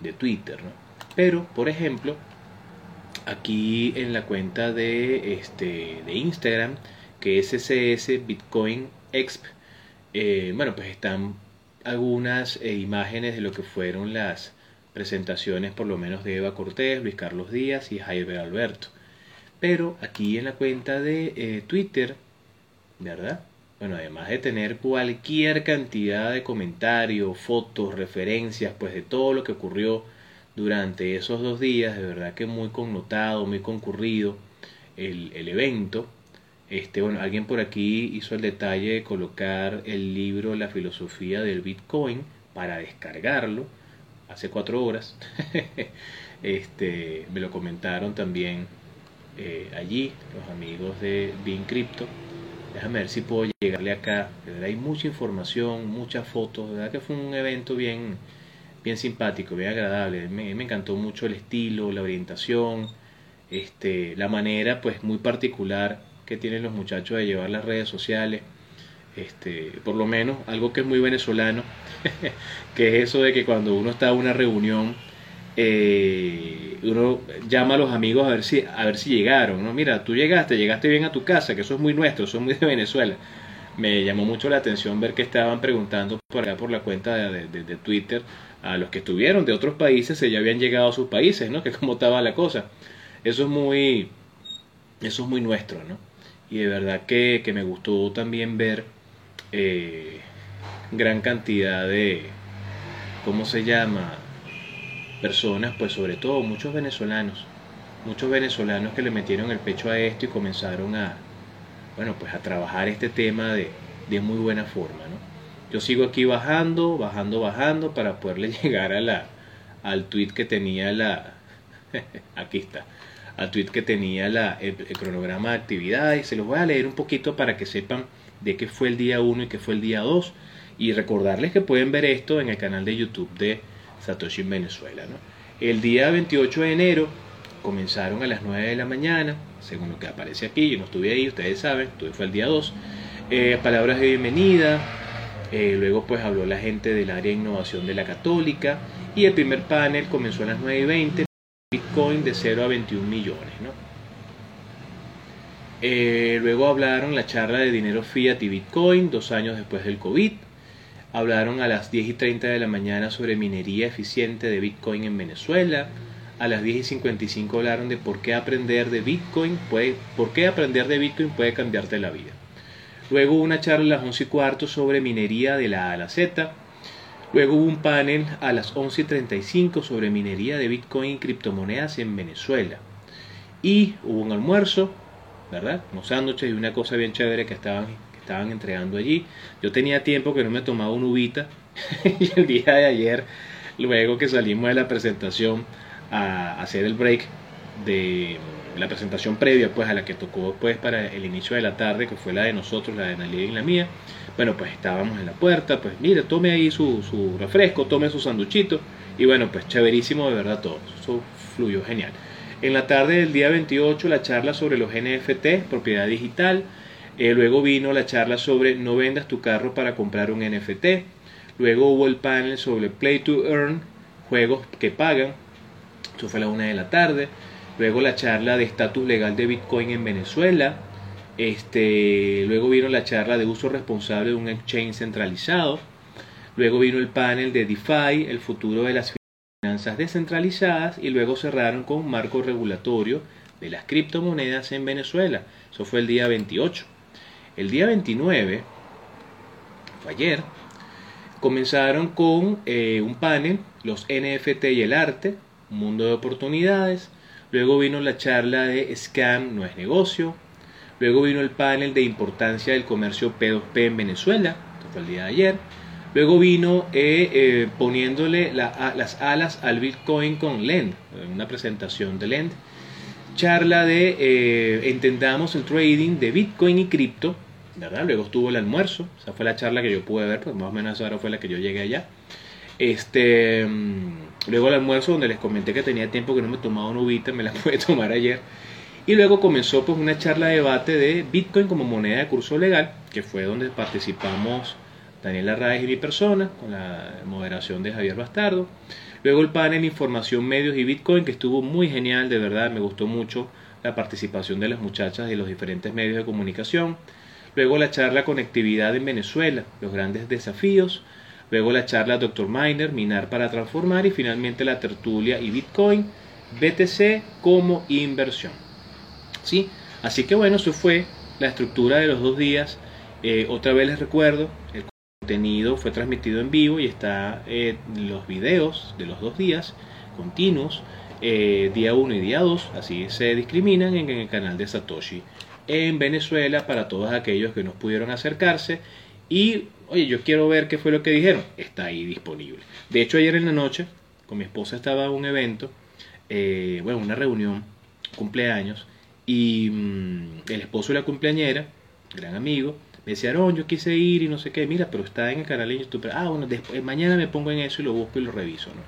de Twitter. ¿no? Pero, por ejemplo, aquí en la cuenta de, este, de Instagram, que es SS Bitcoin Exp, eh, bueno, pues están algunas eh, imágenes de lo que fueron las presentaciones, por lo menos de Eva Cortés, Luis Carlos Díaz y Jaime Alberto. Pero aquí en la cuenta de Twitter, ¿verdad? bueno, además de tener cualquier cantidad de comentarios, fotos, referencias, pues de todo lo que ocurrió durante esos dos días, de verdad que muy connotado, muy concurrido el, el evento. Este, bueno, alguien por aquí hizo el detalle de colocar el libro La filosofía del Bitcoin para descargarlo hace cuatro horas. este, me lo comentaron también eh, allí los amigos de BinCrypto Déjame ver si puedo llegarle acá. hay mucha información, muchas fotos. verdad que fue un evento bien, bien simpático, bien agradable. Me, me encantó mucho el estilo, la orientación, este, la manera pues muy particular que tienen los muchachos de llevar las redes sociales. Este, por lo menos algo que es muy venezolano, que es eso de que cuando uno está en una reunión eh, uno llama a los amigos a ver si a ver si llegaron no mira tú llegaste llegaste bien a tu casa que eso es muy nuestro eso es muy de Venezuela. Me llamó mucho la atención ver que estaban preguntando por acá por la cuenta de, de, Twitter a los que estuvieron de otros países si ya habían llegado a sus países no que cómo estaba la cosa. Eso es muy eso es muy nuestro no y de verdad que, que me gustó también ver eh, gran cantidad de cómo se llama personas, pues sobre todo muchos venezolanos, muchos venezolanos que le metieron el pecho a esto y comenzaron a, bueno, pues a trabajar este tema de, de muy buena forma, ¿no? Yo sigo aquí bajando, bajando, bajando para poderle llegar a la, al tweet que tenía la, aquí está, al tweet que tenía la, el, cronograma de actividades. Se los voy a leer un poquito para que sepan de qué fue el día 1 y qué fue el día 2. Y recordarles que pueden ver esto en el canal de YouTube de Satoshi en Venezuela. ¿no? El día 28 de enero comenzaron a las 9 de la mañana, según lo que aparece aquí, yo no estuve ahí, ustedes saben, estuve fue el día 2, eh, palabras de bienvenida, Eh, luego pues habló la gente del área de innovación de la católica y el primer panel comenzó a las 9 y 20, Bitcoin de 0 a 21 millones. ¿no? Eh, luego hablaron la charla de dinero fiat y Bitcoin dos años después del COVID. Hablaron a las 10 y 30 de la mañana sobre minería eficiente de Bitcoin en Venezuela. A las 10 y 55 hablaron de por qué aprender de Bitcoin puede, por qué aprender de Bitcoin puede cambiarte la vida. Luego una charla a las 11 y cuarto sobre minería de la A a la Z. Luego hubo un panel a las 11 y 35 sobre minería de Bitcoin y criptomonedas en Venezuela. Y hubo un almuerzo ¿verdad? Unos sándwiches y una cosa bien chévere que estaban, estaban entregando allí. Yo tenía tiempo que no me tomaba un uvita y el día de ayer, luego que salimos de la presentación a hacer el break de la presentación previa pues a la que tocó pues para el inicio de la tarde que fue la de nosotros la de Analia y la mía bueno pues estábamos en la puerta pues mire tome ahí su, su refresco tome su sanduchito y bueno pues chéverísimo de verdad todo eso fluyó genial en la tarde del día 28 la charla sobre los NFT, propiedad digital. Eh, luego vino la charla sobre no vendas tu carro para comprar un NFT. Luego hubo el panel sobre Play to Earn, juegos que pagan. Eso fue a la una de la tarde. Luego la charla de estatus legal de Bitcoin en Venezuela. Este, luego vino la charla de uso responsable de un exchange centralizado. Luego vino el panel de DeFi, el futuro de las finanzas descentralizadas y luego cerraron con un marco regulatorio de las criptomonedas en Venezuela. Eso fue el día 28. El día 29, fue ayer, comenzaron con eh, un panel, los NFT y el arte, un mundo de oportunidades. Luego vino la charla de Scam no es negocio. Luego vino el panel de importancia del comercio P2P en Venezuela. Esto fue el día de ayer. Luego vino eh, eh, poniéndole las alas al Bitcoin con Lend, una presentación de Lend. Charla de eh, entendamos el trading de Bitcoin y cripto, ¿verdad? Luego estuvo el almuerzo, esa fue la charla que yo pude ver, pues más o menos ahora fue la que yo llegué allá. Este, mm, luego el almuerzo donde les comenté que tenía tiempo que no me tomaba un uvita, me la pude tomar ayer. Y luego comenzó pues una charla de debate de Bitcoin como moneda de curso legal, que fue donde participamos Daniel Arraez y mi persona, con la moderación de Javier Bastardo. Luego el panel Información, Medios y Bitcoin, que estuvo muy genial, de verdad, me gustó mucho la participación de las muchachas y los diferentes medios de comunicación. Luego la charla Conectividad en Venezuela, los grandes desafíos. Luego la charla Dr. Miner, Minar para Transformar. Y finalmente la tertulia y Bitcoin, BTC como inversión. ¿Sí? Así que bueno, eso fue la estructura de los dos días. Eh, otra vez les recuerdo, contenido fue transmitido en vivo y está eh, los videos de los dos días continuos, eh, día 1 y día 2, así se discriminan en, el canal de Satoshi en Venezuela para todos aquellos que nos pudieron acercarse y oye yo quiero ver qué fue lo que dijeron, está ahí disponible. De hecho ayer en la noche con mi esposa estaba un evento, eh, bueno una reunión, cumpleaños y mm, el esposo de la cumpleañera, gran amigo, me decía, yo quise ir y no sé qué, mira, pero está en el canal de YouTube. Ah, bueno, después, mañana me pongo en eso y lo busco y lo reviso, ¿no?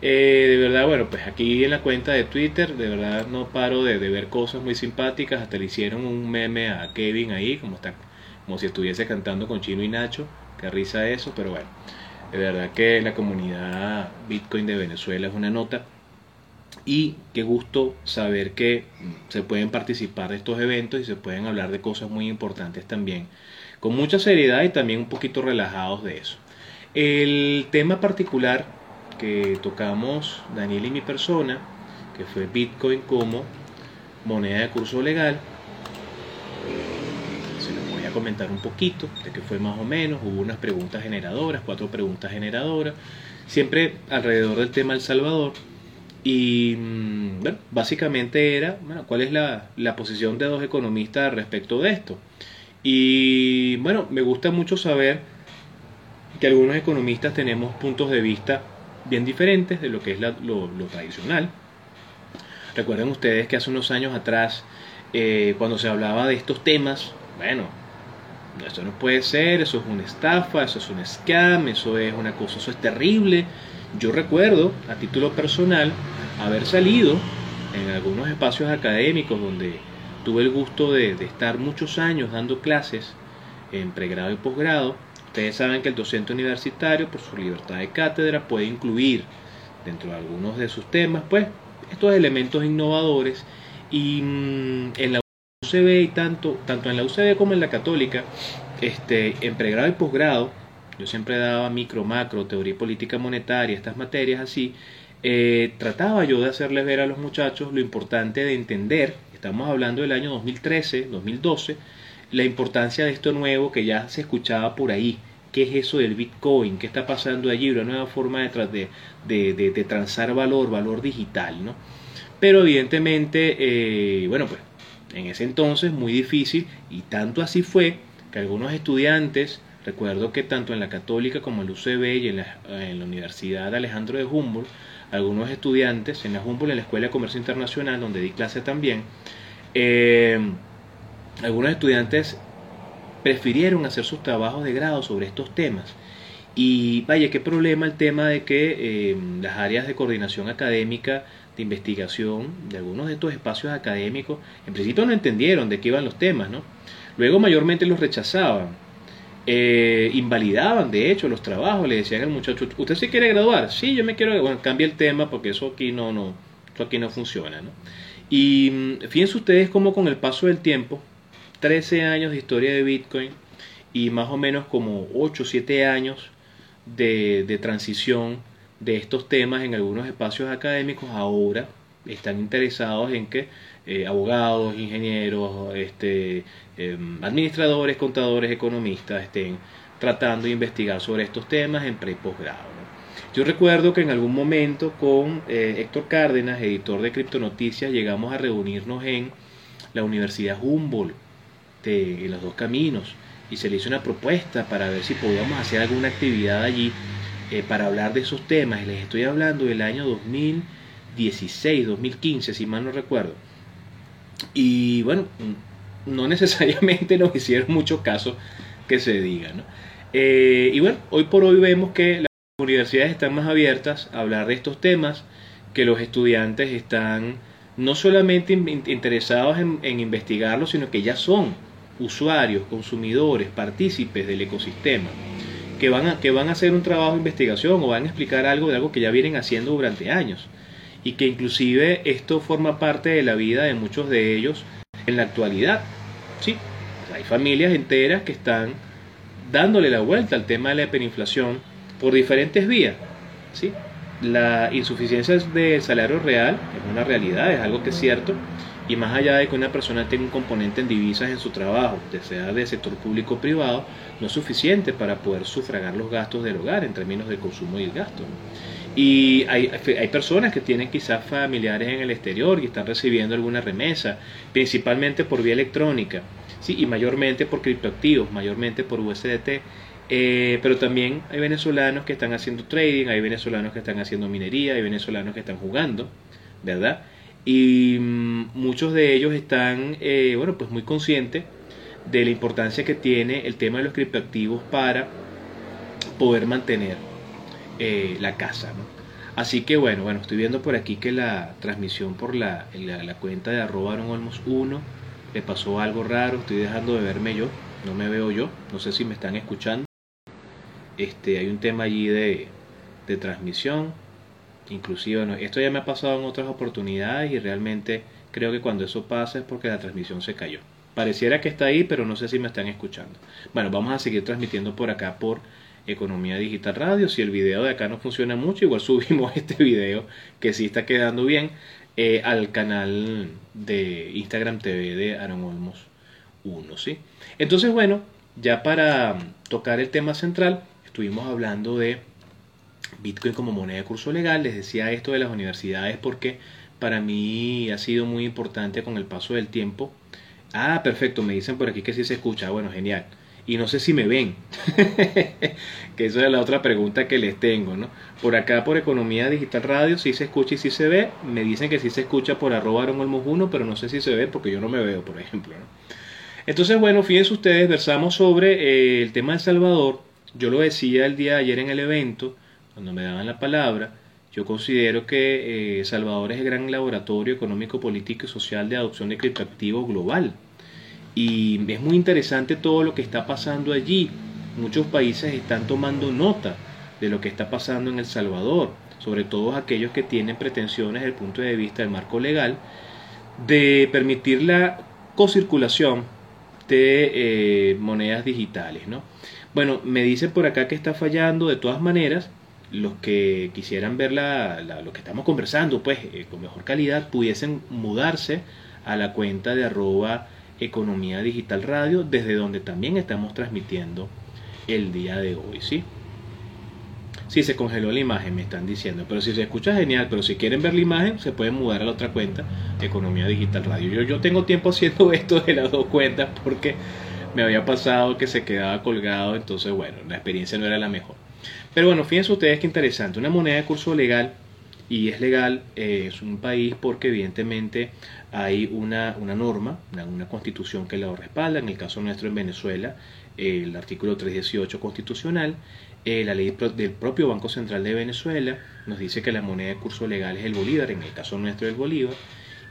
Eh, de verdad, bueno, pues aquí en la cuenta de Twitter, de verdad no paro de, ver cosas muy simpáticas. Hasta le hicieron un meme a Kevin ahí, como está, como si estuviese cantando con Chino y Nacho. Qué risa eso, pero bueno, de verdad que la comunidad Bitcoin de Venezuela es una nota y qué gusto saber que se pueden participar de estos eventos y se pueden hablar de cosas muy importantes también, con mucha seriedad y también un poquito relajados de eso. El tema particular que tocamos Daniel y mi persona, que fue Bitcoin como moneda de curso legal, se los voy a comentar un poquito de qué fue más o menos, hubo unas preguntas generadoras, cuatro preguntas generadoras, siempre alrededor del tema El Salvador y mm, bueno, básicamente era, bueno, ¿cuál es la, la, posición de dos economistas respecto de esto? Y bueno, me gusta mucho saber que algunos economistas tenemos puntos de vista bien diferentes de lo que es lo, tradicional. Recuerden ustedes que hace unos años atrás, eh, cuando se hablaba de estos temas, bueno, eso no puede ser, eso es una estafa, eso es un scam, eso es una cosa, eso es terrible. Yo recuerdo, a título personal, haber salido en algunos espacios académicos donde tuve el gusto de, estar muchos años dando clases en pregrado y posgrado. Ustedes saben que el docente universitario, por su libertad de cátedra, puede incluir dentro de algunos de sus temas, pues, estos elementos innovadores. Y mm, en la UCB y tanto, tanto en la UCB como en la católica, este, en pregrado y posgrado, yo siempre daba micro, macro, teoría política monetaria, estas materias así, eh, trataba yo de hacerles ver a los muchachos lo importante de entender, estamos hablando del año 2013, 2012, la importancia de esto nuevo que ya se escuchaba por ahí. ¿Qué es eso del Bitcoin? ¿Qué está pasando allí? Una nueva forma de, de, de, de transar valor, valor digital, ¿no? Pero evidentemente, eh, bueno, pues en ese entonces muy difícil y tanto así fue que algunos estudiantes, recuerdo que tanto en la católica como en la UCB y en la, en la Universidad de Alejandro de Humboldt, algunos estudiantes en la Humboldt, en la Escuela de Comercio Internacional, donde di clase también, eh, algunos estudiantes prefirieron hacer sus trabajos de grado sobre estos temas. Y vaya, qué problema el tema de que eh, las áreas de coordinación académica, de investigación, de algunos de estos espacios académicos, en principio no entendieron de qué iban los temas, ¿no? Luego mayormente los rechazaban, eh, invalidaban de hecho los trabajos, le decían al muchacho, ¿usted se quiere graduar? Sí, yo me quiero, bueno, cambia el tema porque eso aquí no, no, eso aquí no funciona, ¿no? Y mm, fíjense ustedes cómo con el paso del tiempo, 13 años de historia de Bitcoin y más o menos como 8 o 7 años de, de transición de estos temas en algunos espacios académicos ahora están interesados en que eh, abogados, ingenieros, este, em, administradores, contadores, economistas estén tratando de investigar sobre estos temas en pre y posgrado. Yo recuerdo que en algún momento con eh, Héctor Cárdenas, editor de Criptonoticias, llegamos a reunirnos en la Universidad Humboldt de Los Dos Caminos y se le hizo una propuesta para ver si podíamos hacer alguna actividad allí eh, para hablar de esos temas. Les estoy hablando del año 2016, 2015, si mal no recuerdo. Y bueno, no necesariamente nos hicieron mucho caso que se diga. Eh, y bueno, hoy por hoy vemos que las universidades están más abiertas a hablar de estos temas, que los estudiantes están no solamente interesados en, en investigarlos, sino que ya son usuarios, consumidores, partícipes del ecosistema, que van, a, que van a hacer un trabajo de investigación o van a explicar algo de algo que ya vienen haciendo durante años y que inclusive esto forma parte de la vida de muchos de ellos en la actualidad. Sí, hay familias enteras que están dándole la vuelta al tema de la hiperinflación por diferentes vías. ¿sí? La insuficiencia del salario real es una realidad, es algo que es cierto, y más allá de que una persona tenga un componente en divisas en su trabajo, sea de sector público o privado, no es suficiente para poder sufragar los gastos del hogar en términos de consumo y el gasto. Y hay, hay personas que tienen quizás familiares en el exterior y están recibiendo alguna remesa, principalmente por vía electrónica, ¿sí? y mayormente por criptoactivos, mayormente por USDT. Eh, pero también hay venezolanos que están haciendo trading, hay venezolanos que están haciendo minería, hay venezolanos que están jugando, ¿verdad? Y mm, muchos de ellos están, eh, bueno, pues muy conscientes de la importancia que tiene el tema de los criptoactivos para poder mantener eh, la casa. ¿no? Así que bueno, bueno, estoy viendo por aquí que la transmisión por la, la, cuenta de arroba olmos 1 le pasó algo raro, estoy dejando de verme yo, no me veo yo, no sé si me están escuchando. Este, hay un tema allí de, de transmisión, inclusive, bueno, esto ya me ha pasado en otras oportunidades y realmente creo que cuando eso pasa es porque la transmisión se cayó. Pareciera que está ahí, pero no sé si me están escuchando. Bueno, vamos a seguir transmitiendo por acá por Economía Digital Radio. Si el video de acá no funciona mucho, igual subimos este video que sí está quedando bien eh, al canal de Instagram TV de Aaron Olmos 1. ¿sí? Entonces, bueno, ya para tocar el tema central, estuvimos hablando de Bitcoin como moneda de curso legal. Les decía esto de las universidades porque para mí ha sido muy importante con el paso del tiempo. Ah, perfecto, me dicen por aquí que sí se escucha. Bueno, genial y no sé si me ven. que esa es la otra pregunta que les tengo, ¿no? Por acá, por Economía Digital Radio, sí se escucha y sí se ve. Me dicen que sí se escucha por arroba uno, pero no sé si se ve porque yo no me veo, por ejemplo, ¿no? Entonces, bueno, fíjense ustedes, versamos sobre eh, el tema de Salvador. Yo lo decía el día de ayer en el evento, cuando me daban la palabra. Yo considero que eh, Salvador es el gran laboratorio económico, político y social de adopción de criptoactivos global y es muy interesante todo lo que está pasando allí. muchos países están tomando nota de lo que está pasando en El Salvador, sobre todo aquellos que tienen pretensiones desde el punto de vista del marco legal, de permitir la cocirculación de eh, monedas digitales. ¿no? Bueno, me dice por acá que está fallando de todas maneras. Los que quisieran ver la, lo que estamos conversando, pues eh, con mejor calidad, pudiesen mudarse a la cuenta de arroba economía digital radio, desde donde también estamos transmitiendo el día de hoy, ¿sí? Sí, se congeló la imagen, me están diciendo. Pero si se escucha, genial. Pero si quieren ver la imagen, se pueden mudar a la otra cuenta, Economía Digital Radio. Yo, yo tengo tiempo haciendo esto de las dos cuentas porque me había pasado que se quedaba colgado. Entonces, bueno, la experiencia no era la mejor. Pero bueno, fíjense ustedes qué interesante. Una moneda de curso legal. Y es legal, eh, es un país porque evidentemente hay una, una norma, una, constitución que la respalda. En el caso nuestro en Venezuela, el artículo 318 constitucional eh, la ley del propio Banco Central de Venezuela nos dice que la moneda de curso legal es el bolívar, en el caso nuestro el bolívar,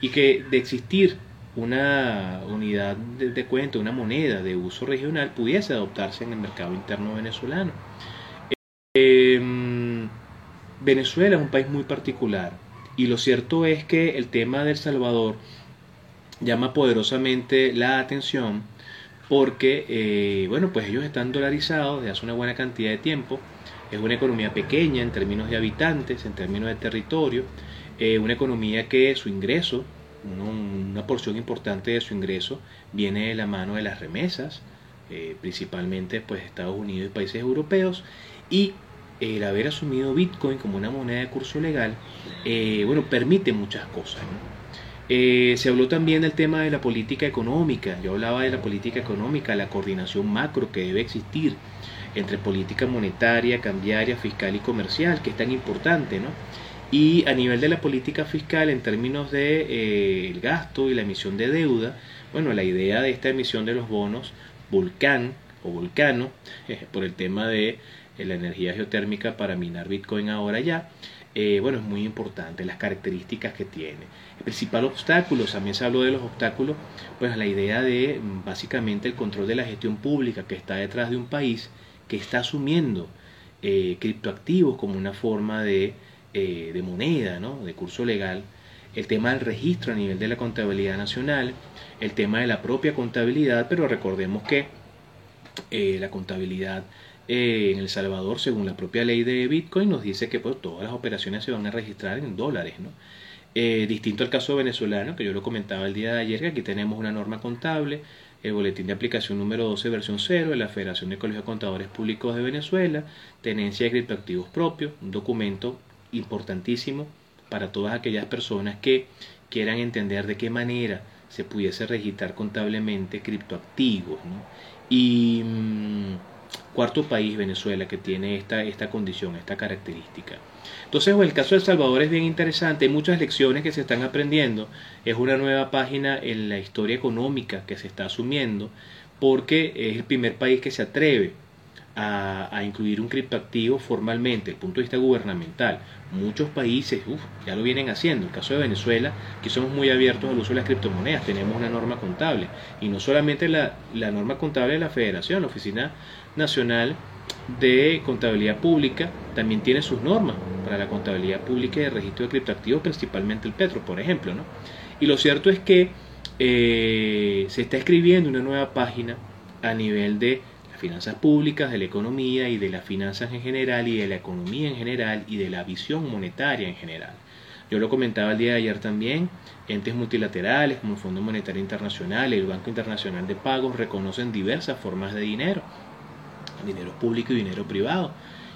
y que de existir una unidad de, cuenta, una moneda de uso regional, pudiese adoptarse en el mercado interno venezolano. Em, Venezuela es un país muy particular y lo cierto es que el tema del Salvador llama poderosamente la atención porque, eh, bueno, pues ellos están dolarizados desde hace una buena cantidad de tiempo, es una economía pequeña en términos de habitantes, en términos de territorio, eh, una economía que su ingreso, una porción importante de su ingreso, viene de la mano de las remesas, eh, principalmente pues Estados Unidos y países europeos, y el haber asumido Bitcoin como una moneda de curso legal, bueno, permite muchas cosas. Eh, se habló también del tema de la política económica. Yo hablaba de la política económica, la coordinación macro que debe existir entre política monetaria, cambiaria, fiscal y comercial, que es tan importante, ¿no? Y a nivel de la política fiscal, en términos de eh, gasto y la emisión de deuda, bueno, la idea de esta emisión de los bonos Volcán o Volcano, eh, por el tema de la energía geotérmica para minar Bitcoin ahora ya, eh, bueno, es muy importante, las características que tiene. El principal obstáculo, también se habló de los obstáculos, pues la idea de mm, básicamente el control de la gestión pública que está detrás de un país que está asumiendo eh, criptoactivos como una forma de, eh, de moneda, ¿no? de curso legal, el tema del registro a nivel de la contabilidad nacional, el tema de la propia contabilidad, pero recordemos que la contabilidad eh, en El Salvador, según la propia ley de Bitcoin, nos dice que pues, todas las operaciones se van a registrar en dólares. ¿no? Eh, distinto al caso venezolano, que yo lo comentaba el día de ayer, que aquí tenemos una norma contable, el boletín de aplicación número 12, versión 0, de la Federación de Colegios de Contadores Públicos de Venezuela, tenencia de criptoactivos propios, un documento importantísimo para todas aquellas personas que quieran entender de qué manera se pudiese registrar contablemente criptoactivos. ¿no? Y. Mm, cuarto país, Venezuela, que tiene esta, esta condición, esta característica. Entonces, el caso de El Salvador es bien interesante, hay muchas lecciones que se están aprendiendo, es una nueva página en la historia económica que se está asumiendo, porque es el primer país que se atreve a, incluir un criptoactivo formalmente, desde el punto de vista gubernamental. Muchos países ya lo vienen haciendo. El caso de Venezuela, que somos muy abiertos al uso de las criptomonedas, tenemos una norma contable. Y no solamente la, la norma contable de la Federación, la Oficina Nacional de Contabilidad Pública, también tiene sus normas para la contabilidad pública y el registro de criptoactivos, principalmente el Petro, por ejemplo. ¿no? Y lo cierto es que eh, se está escribiendo una nueva página a nivel de finanzas públicas, de la economía y de las finanzas en general y de la economía en general y de la visión monetaria en general. Yo lo comentaba el día de ayer también, entes multilaterales como el Fondo Monetario Internacional y el Banco Internacional de Pagos reconocen diversas formas de dinero, dinero público y dinero privado.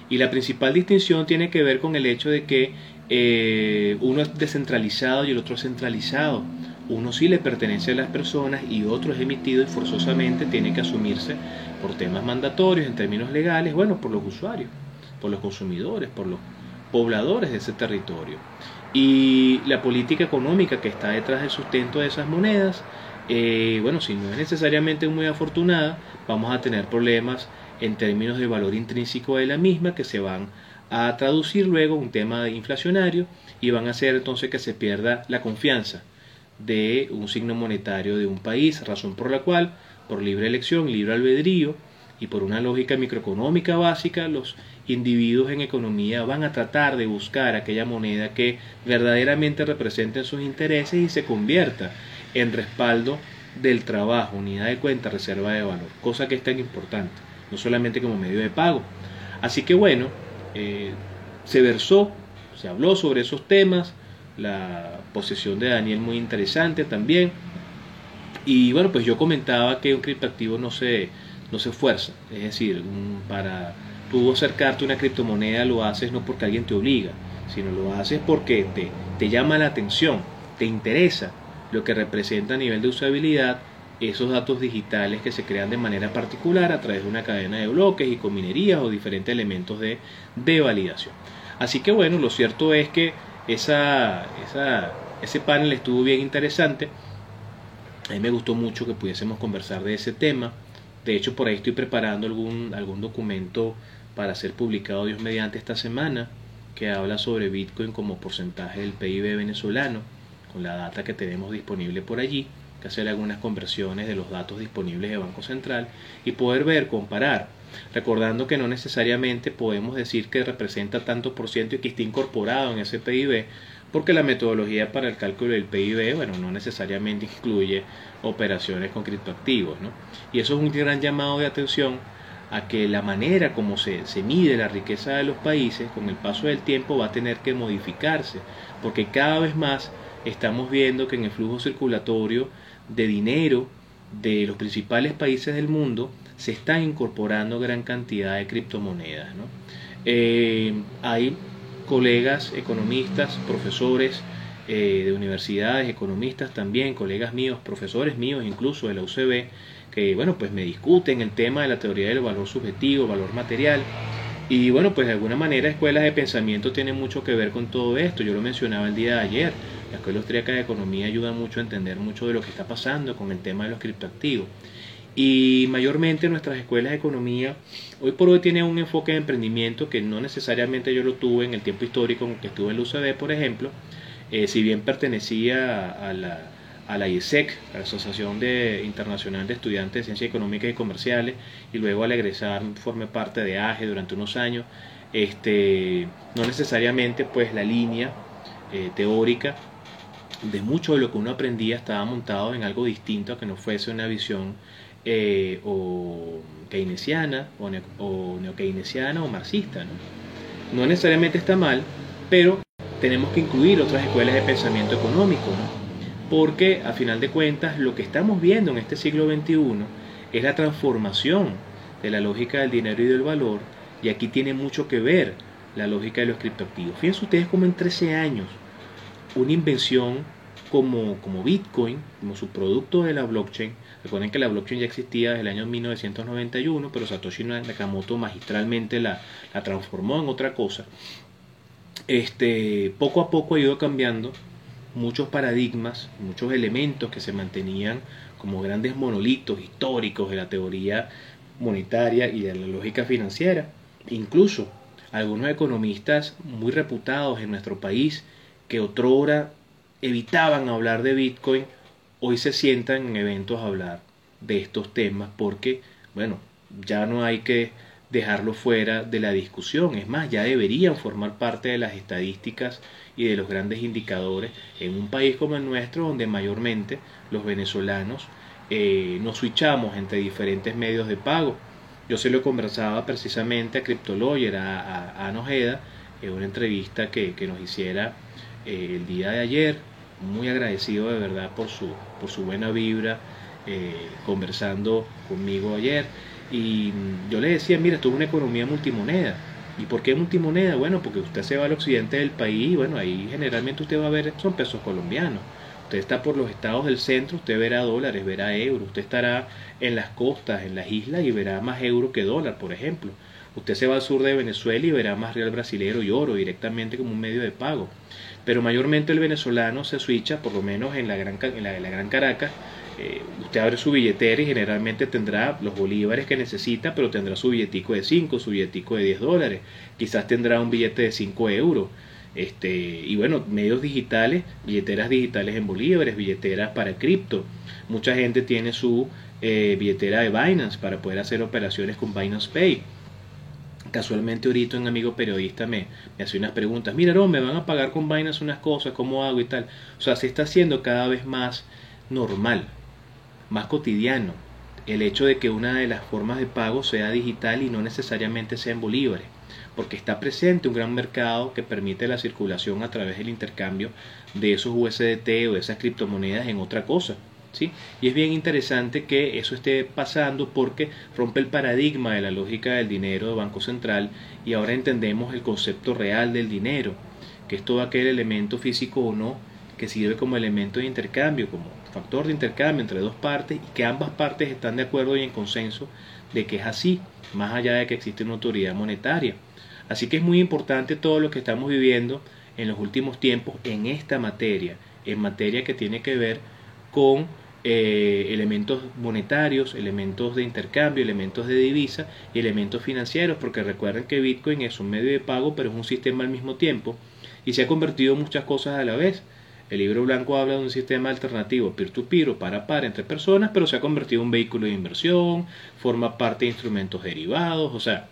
Y la principal distinción tiene que ver con el hecho de que eh, uno es descentralizado y el otro es centralizado uno sí le pertenece a las personas y otro es emitido y forzosamente tiene que asumirse por temas mandatorios en términos legales, bueno, por los usuarios, por los consumidores, por los pobladores de ese territorio. Y la política económica que está detrás del sustento de esas monedas, eh, bueno, si no es necesariamente muy afortunada, vamos a tener problemas en términos de valor intrínseco de la misma que se van a traducir luego un tema inflacionario y van a hacer entonces que se pierda la confianza de un signo monetario de un país, razón por la cual, por libre elección, libre albedrío y por una lógica microeconómica básica, los individuos en economía van a tratar de buscar aquella moneda que verdaderamente represente sus intereses y se convierta en respaldo del trabajo, unidad de cuenta, reserva de valor, cosa que es tan importante, no solamente como medio de pago. Así que bueno, eh, se versó, se habló sobre esos temas, la posesión de Daniel muy interesante también. Y bueno, pues yo comentaba que un criptoactivo no se, no se fuerza, es decir, para tú acercarte a una criptomoneda lo haces no porque alguien te obliga, sino lo haces porque te, te llama la atención, te interesa lo que representa a nivel de usabilidad esos datos digitales que se crean de manera particular a través de una cadena de bloques y con minerías o diferentes elementos de, de validación. Así que bueno, lo cierto es que esa, esa, ese panel estuvo bien interesante. A mí me gustó mucho que pudiésemos conversar de ese tema. De hecho, por ahí estoy preparando algún, algún documento para ser publicado Dios mediante esta semana que habla sobre Bitcoin como porcentaje del PIB venezolano, con la data que tenemos disponible por allí, que hacer algunas conversiones de los datos disponibles de Banco Central y poder ver, comparar, recordando que no necesariamente podemos decir que representa tanto por ciento y que esté incorporado en ese PIB, porque la metodología para el cálculo del PIB, bueno, no necesariamente incluye operaciones con criptoactivos, ¿no? Y eso es un gran llamado de atención a que la manera como se, se, mide la riqueza de los países con el paso del tiempo va a tener que modificarse, porque cada vez más estamos viendo que en el flujo circulatorio de dinero de los principales países del mundo se están incorporando gran cantidad de criptomonedas. Eh, hay colegas economistas, profesores eh, de universidades, economistas también, colegas míos, profesores míos incluso de la UCB, que bueno, pues me discuten el tema de la teoría del valor subjetivo, valor material. Y bueno, pues de alguna manera escuelas de pensamiento tienen mucho que ver con todo esto. Yo lo mencionaba el día de ayer. La Escuela Austríaca de Economía ayuda mucho a entender mucho de lo que está pasando con el tema de los criptoactivos. Y mayormente nuestras escuelas de economía hoy por hoy tienen un enfoque de emprendimiento que no necesariamente yo lo tuve en el tiempo histórico en que estuve en la UCB, por ejemplo, eh, si bien pertenecía a la, a la IESEC, la Asociación de, Internacional de Estudiantes de Ciencias Económicas y Comerciales, y luego al egresar formé parte de AGE durante unos años, este, no necesariamente pues la línea eh, teórica de mucho de lo que uno aprendía estaba montado en algo distinto a que no fuese una visión eh, keynesiana o, o neokeynesiana o marxista. ¿no? no necesariamente está mal, pero tenemos que incluir otras escuelas de pensamiento económico, porque a final de cuentas lo que estamos viendo en este siglo XXI es la transformación de la lógica del dinero y del valor, y aquí tiene mucho que ver la lógica de los criptoactivos. Fíjense ustedes como en 13 años una invención como, como Bitcoin, como su producto de la blockchain, recuerden que la blockchain ya existía desde el año 1991, pero Satoshi Nakamoto magistralmente la, la transformó en otra cosa. Este, poco a poco ha ido cambiando muchos paradigmas, muchos elementos que se mantenían como grandes monolitos históricos de la teoría monetaria y de la lógica financiera. Incluso algunos economistas muy reputados en nuestro país que otrora evitaban hablar de Bitcoin, hoy se sientan en eventos a hablar de estos temas porque, bueno, ya no hay que dejarlo fuera de la discusión. Es más, ya deberían formar parte de las estadísticas y de los grandes indicadores en un país como el nuestro, donde mayormente los venezolanos eh, nos switchamos entre diferentes medios de pago. Yo se lo conversaba precisamente a CryptoLawyer, a, a, Nojeda, en una entrevista que, nos hiciera eh, el día de ayer. Muy agradecido de verdad por su, por su buena vibra, eh, conversando conmigo ayer. Y yo le decía, mira, esto es una economía multimoneda. ¿Y por qué multimoneda? Bueno, porque usted se va al occidente del país y bueno, ahí generalmente usted va a ver, son pesos colombianos. Usted está por los estados del centro, usted verá dólares, verá euros. Usted estará en las costas, en las islas y verá más euro que dólar, por ejemplo. Usted se va al sur de Venezuela y verá más real brasilero y oro directamente como un medio de pago. Pero mayormente el venezolano se switcha, por lo menos en la Gran, en la, gran Caracas, eh, usted abre su billetera y generalmente tendrá los bolívares que necesita, pero tendrá su billetico de 5, su billetico de 10 dólares, quizás tendrá un billete de 5 euros. Este, y bueno, medios digitales, billeteras digitales en bolívares, billeteras para cripto. Mucha gente tiene su eh, billetera de Binance para poder hacer operaciones con Binance Pay. Casualmente ahorita un amigo periodista me, me hace unas preguntas, mira, no, me van a pagar con Binance unas cosas, ¿cómo hago y tal? O sea, se está haciendo cada vez más normal, más cotidiano el hecho de que una de las formas de pago sea digital y no necesariamente sea en bolívares, porque está presente un gran mercado que permite la circulación a través del intercambio de esos USDT o de esas criptomonedas en otra cosa. ¿Sí? Y es bien interesante que eso esté pasando porque rompe el paradigma de la lógica del dinero de Banco Central y ahora entendemos el concepto real del dinero, que es todo aquel elemento físico o no que sirve como elemento de intercambio, como factor de intercambio entre dos partes y que ambas partes están de acuerdo y en consenso de que es así, más allá de que existe una autoridad monetaria. Así que es muy importante todo lo que estamos viviendo en los últimos tiempos en esta materia, en materia que tiene que ver con eh, elementos monetarios, elementos de intercambio, elementos de divisa y elementos financieros, porque recuerden que Bitcoin es un medio de pago, pero es un sistema al mismo tiempo y se ha convertido en muchas cosas a la vez. El libro blanco habla de un sistema alternativo peer-to-peer o para par entre personas, pero se ha convertido en un vehículo de inversión, forma parte de instrumentos derivados, o sea,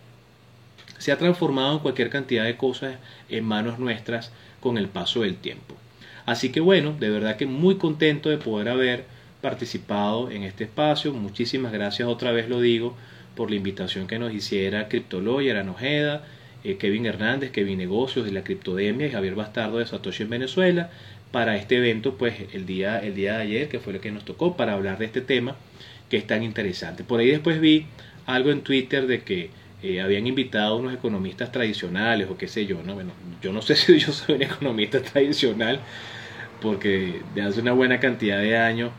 se ha transformado en cualquier cantidad de cosas en manos nuestras con el paso del tiempo. Así que bueno, de verdad que muy contento de poder haber participado en este espacio. Muchísimas gracias otra vez lo digo por la invitación que nos hiciera Criptologger, Anojeda, eh, Kevin Hernández, Kevin Negocios de la Criptodemia y Javier Bastardo de Satoshi en Venezuela para este evento, pues el día, el día de ayer, que fue lo que nos tocó para hablar de este tema que es tan interesante. Por ahí después vi algo en Twitter de que eh, habían invitado a unos economistas tradicionales o qué sé yo, ¿no? Bueno, yo no sé si yo soy un economista tradicional, porque de hace una buena cantidad de años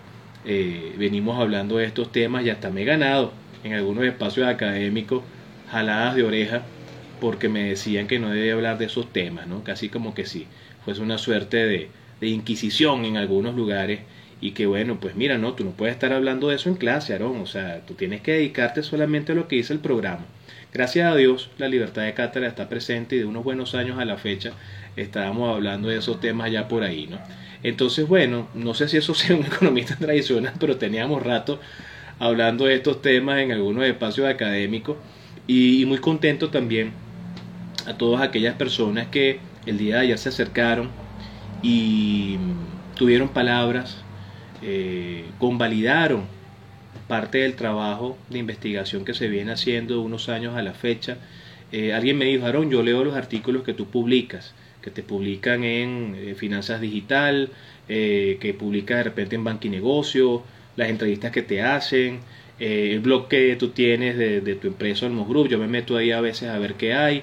eh, venimos hablando de estos temas y hasta me he ganado en algunos espacios académicos jaladas de oreja porque me decían que no debía hablar de esos temas, ¿no? Casi como que si fuese una suerte de, de inquisición en algunos lugares y que bueno, pues mira, no, tú no puedes estar hablando de eso en clase, Aarón, o sea, tú tienes que dedicarte solamente a lo que dice el programa. Gracias a Dios, la libertad de cátedra está presente y de unos buenos años a la fecha estábamos hablando de esos temas ya por ahí, ¿no? Entonces, bueno, no sé si eso sea un economista tradicional, pero teníamos rato hablando de estos temas en algunos espacios académicos y, y muy contento también a todas aquellas personas que el día de ayer se acercaron y tuvieron palabras, eh, convalidaron parte del trabajo de investigación que se viene haciendo unos años a la fecha. Eh, alguien me dijo, Aaron, yo leo los artículos que tú publicas, que te publican en eh, Finanzas Digital, que publicas de repente en Banco y Negocio, las entrevistas que te hacen, el blog que tú tienes de, tu empresa Almos Group, yo me meto ahí a veces a ver qué hay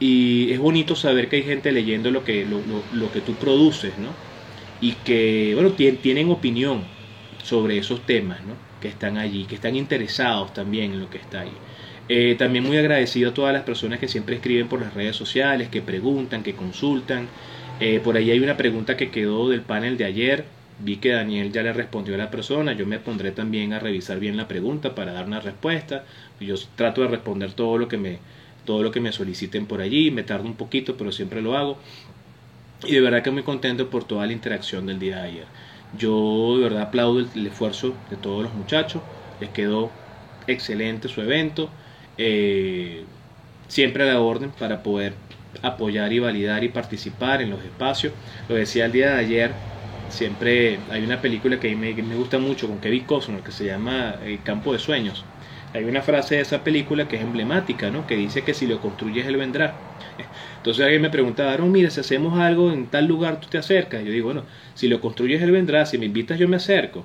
y es bonito saber que hay gente leyendo lo que, lo, lo, que tú produces, ¿no? Y que, bueno, tienen opinión sobre esos temas, ¿no? Que están allí, que están interesados también en lo que está ahí. Eh, también muy agradecido a todas las personas que siempre escriben por las redes sociales, que preguntan, que consultan. Eh, por ahí hay una pregunta que quedó del panel de ayer. Vi que Daniel ya le respondió a la persona. Yo me pondré también a revisar bien la pregunta para dar una respuesta. Yo trato de responder todo lo que me, todo lo que me soliciten por allí, me tardo un poquito, pero siempre lo hago. Y de verdad que muy contento por toda la interacción del día de ayer. Yo de verdad aplaudo el, esfuerzo de todos los muchachos, les quedó excelente su evento, eh, siempre a la orden para poder apoyar y validar y participar en los espacios. Lo decía el día de ayer, siempre hay una película que me, me gusta mucho con Kevin Costner que se llama El campo de sueños hay una frase de esa película que es emblemática, ¿no? Que dice que si lo construyes, él vendrá. Entonces alguien me preguntaba, no, mira, si hacemos algo en tal lugar, tú te acercas. Yo digo, bueno, si lo construyes, él vendrá. Si me invitas, yo me acerco.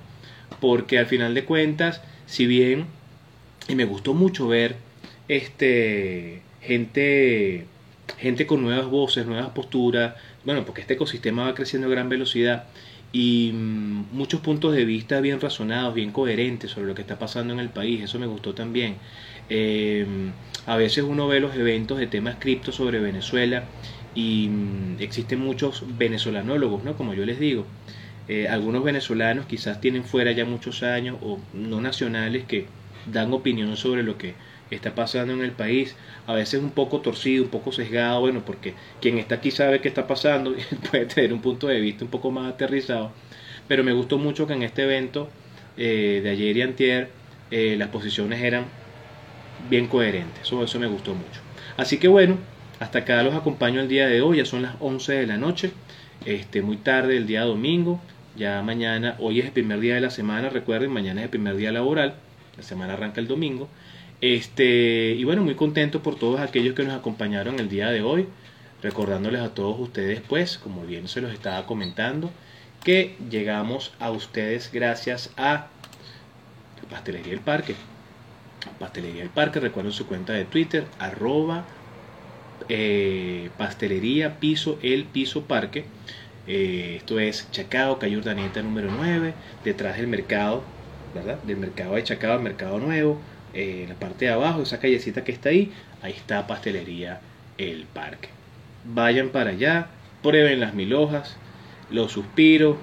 Porque al final de cuentas, si bien, y me gustó mucho ver este gente gente con nuevas voces, nuevas posturas, bueno, porque este ecosistema va creciendo a gran velocidad y mm, muchos puntos de vista bien razonados, bien coherentes sobre lo que está pasando en el país. Eso me gustó también. Em, a veces uno ve los eventos de temas cripto sobre Venezuela y mm, existen muchos venezolanólogos, ¿no? Como yo les digo. Eh, algunos venezolanos quizás tienen fuera ya muchos años o no nacionales que dan opinión sobre lo que está pasando en el país, a veces un poco torcido, un poco sesgado, bueno, porque quien está aquí sabe qué está pasando y puede tener un punto de vista un poco más aterrizado, pero me gustó mucho que en este evento eh, de ayer y antier eh, las posiciones eran bien coherentes, eso, eso me gustó mucho. Así que bueno, hasta acá los acompaño el día de hoy, ya son las 11 de la noche, este, muy tarde el día domingo, ya mañana, hoy es el primer día de la semana, recuerden, mañana es el primer día laboral, la semana arranca el domingo. Este, y bueno, muy contento por todos aquellos que nos acompañaron el día de hoy, recordándoles a todos ustedes, pues, como bien se los estaba comentando, que llegamos a ustedes gracias a Pastelería El Parque. Pastelería El Parque, recuerden su cuenta de Twitter, arroba eh, pastelería piso el piso parque. Eh, esto es Chacao, calle Urdaneta número 9, detrás del mercado, ¿verdad? Del mercado de Chacao al mercado nuevo, eh, en la parte de abajo, esa callecita que está ahí, ahí está Pastelería El Parque. Vayan para allá, prueben las mil hojas, los suspiros,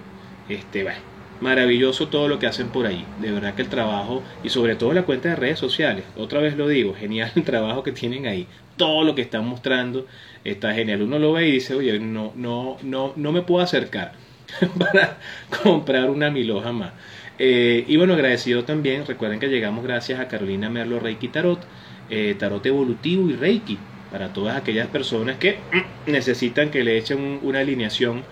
este, bueno, maravilloso todo lo que hacen por ahí. De verdad que el trabajo y sobre todo la cuenta de redes sociales, otra vez lo digo, genial el trabajo que tienen ahí. Todo lo que están mostrando está genial. Uno lo ve y dice, oye, no, no, no, no me puedo acercar para comprar una miloja más. Eh, y bueno, agradecido también, recuerden que llegamos gracias a Carolina Merlo Reiki Tarot, eh, Tarot Evolutivo y Reiki, para todas aquellas personas que necesitan que le echen una alineación,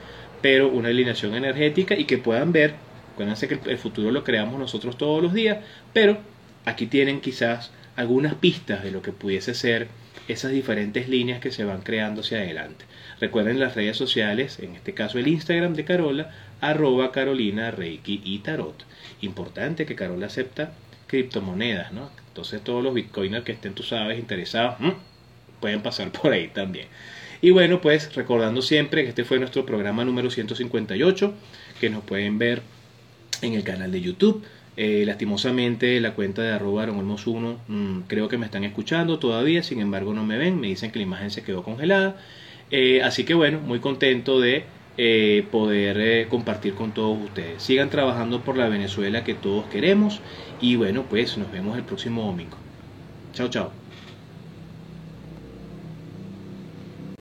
pero una alineación energética y que puedan ver, acuérdense que el futuro lo creamos nosotros todos los días, pero aquí tienen quizás algunas pistas de lo que pudiese ser esas diferentes líneas que se van creando hacia adelante. Recuerden las redes sociales, en este caso el Instagram de Carola, arroba Carolina Reiki y Tarot. Importante que Carola acepta criptomonedas, ¿no? Entonces todos los bitcoiners que estén, tú sabes, interesados, pueden pasar por ahí también. Y bueno, pues recordando siempre que este fue nuestro programa número 158, que nos pueden ver en el canal de YouTube. Eh, lastimosamente la cuenta de arroba 1 mm, creo que me están escuchando todavía, sin embargo no me ven, me dicen que la imagen se quedó congelada. Eh, así que bueno, muy contento de eh, poder compartir con todos ustedes. Sigan trabajando por la Venezuela que todos queremos y bueno, pues nos vemos el próximo domingo. Chao, chao.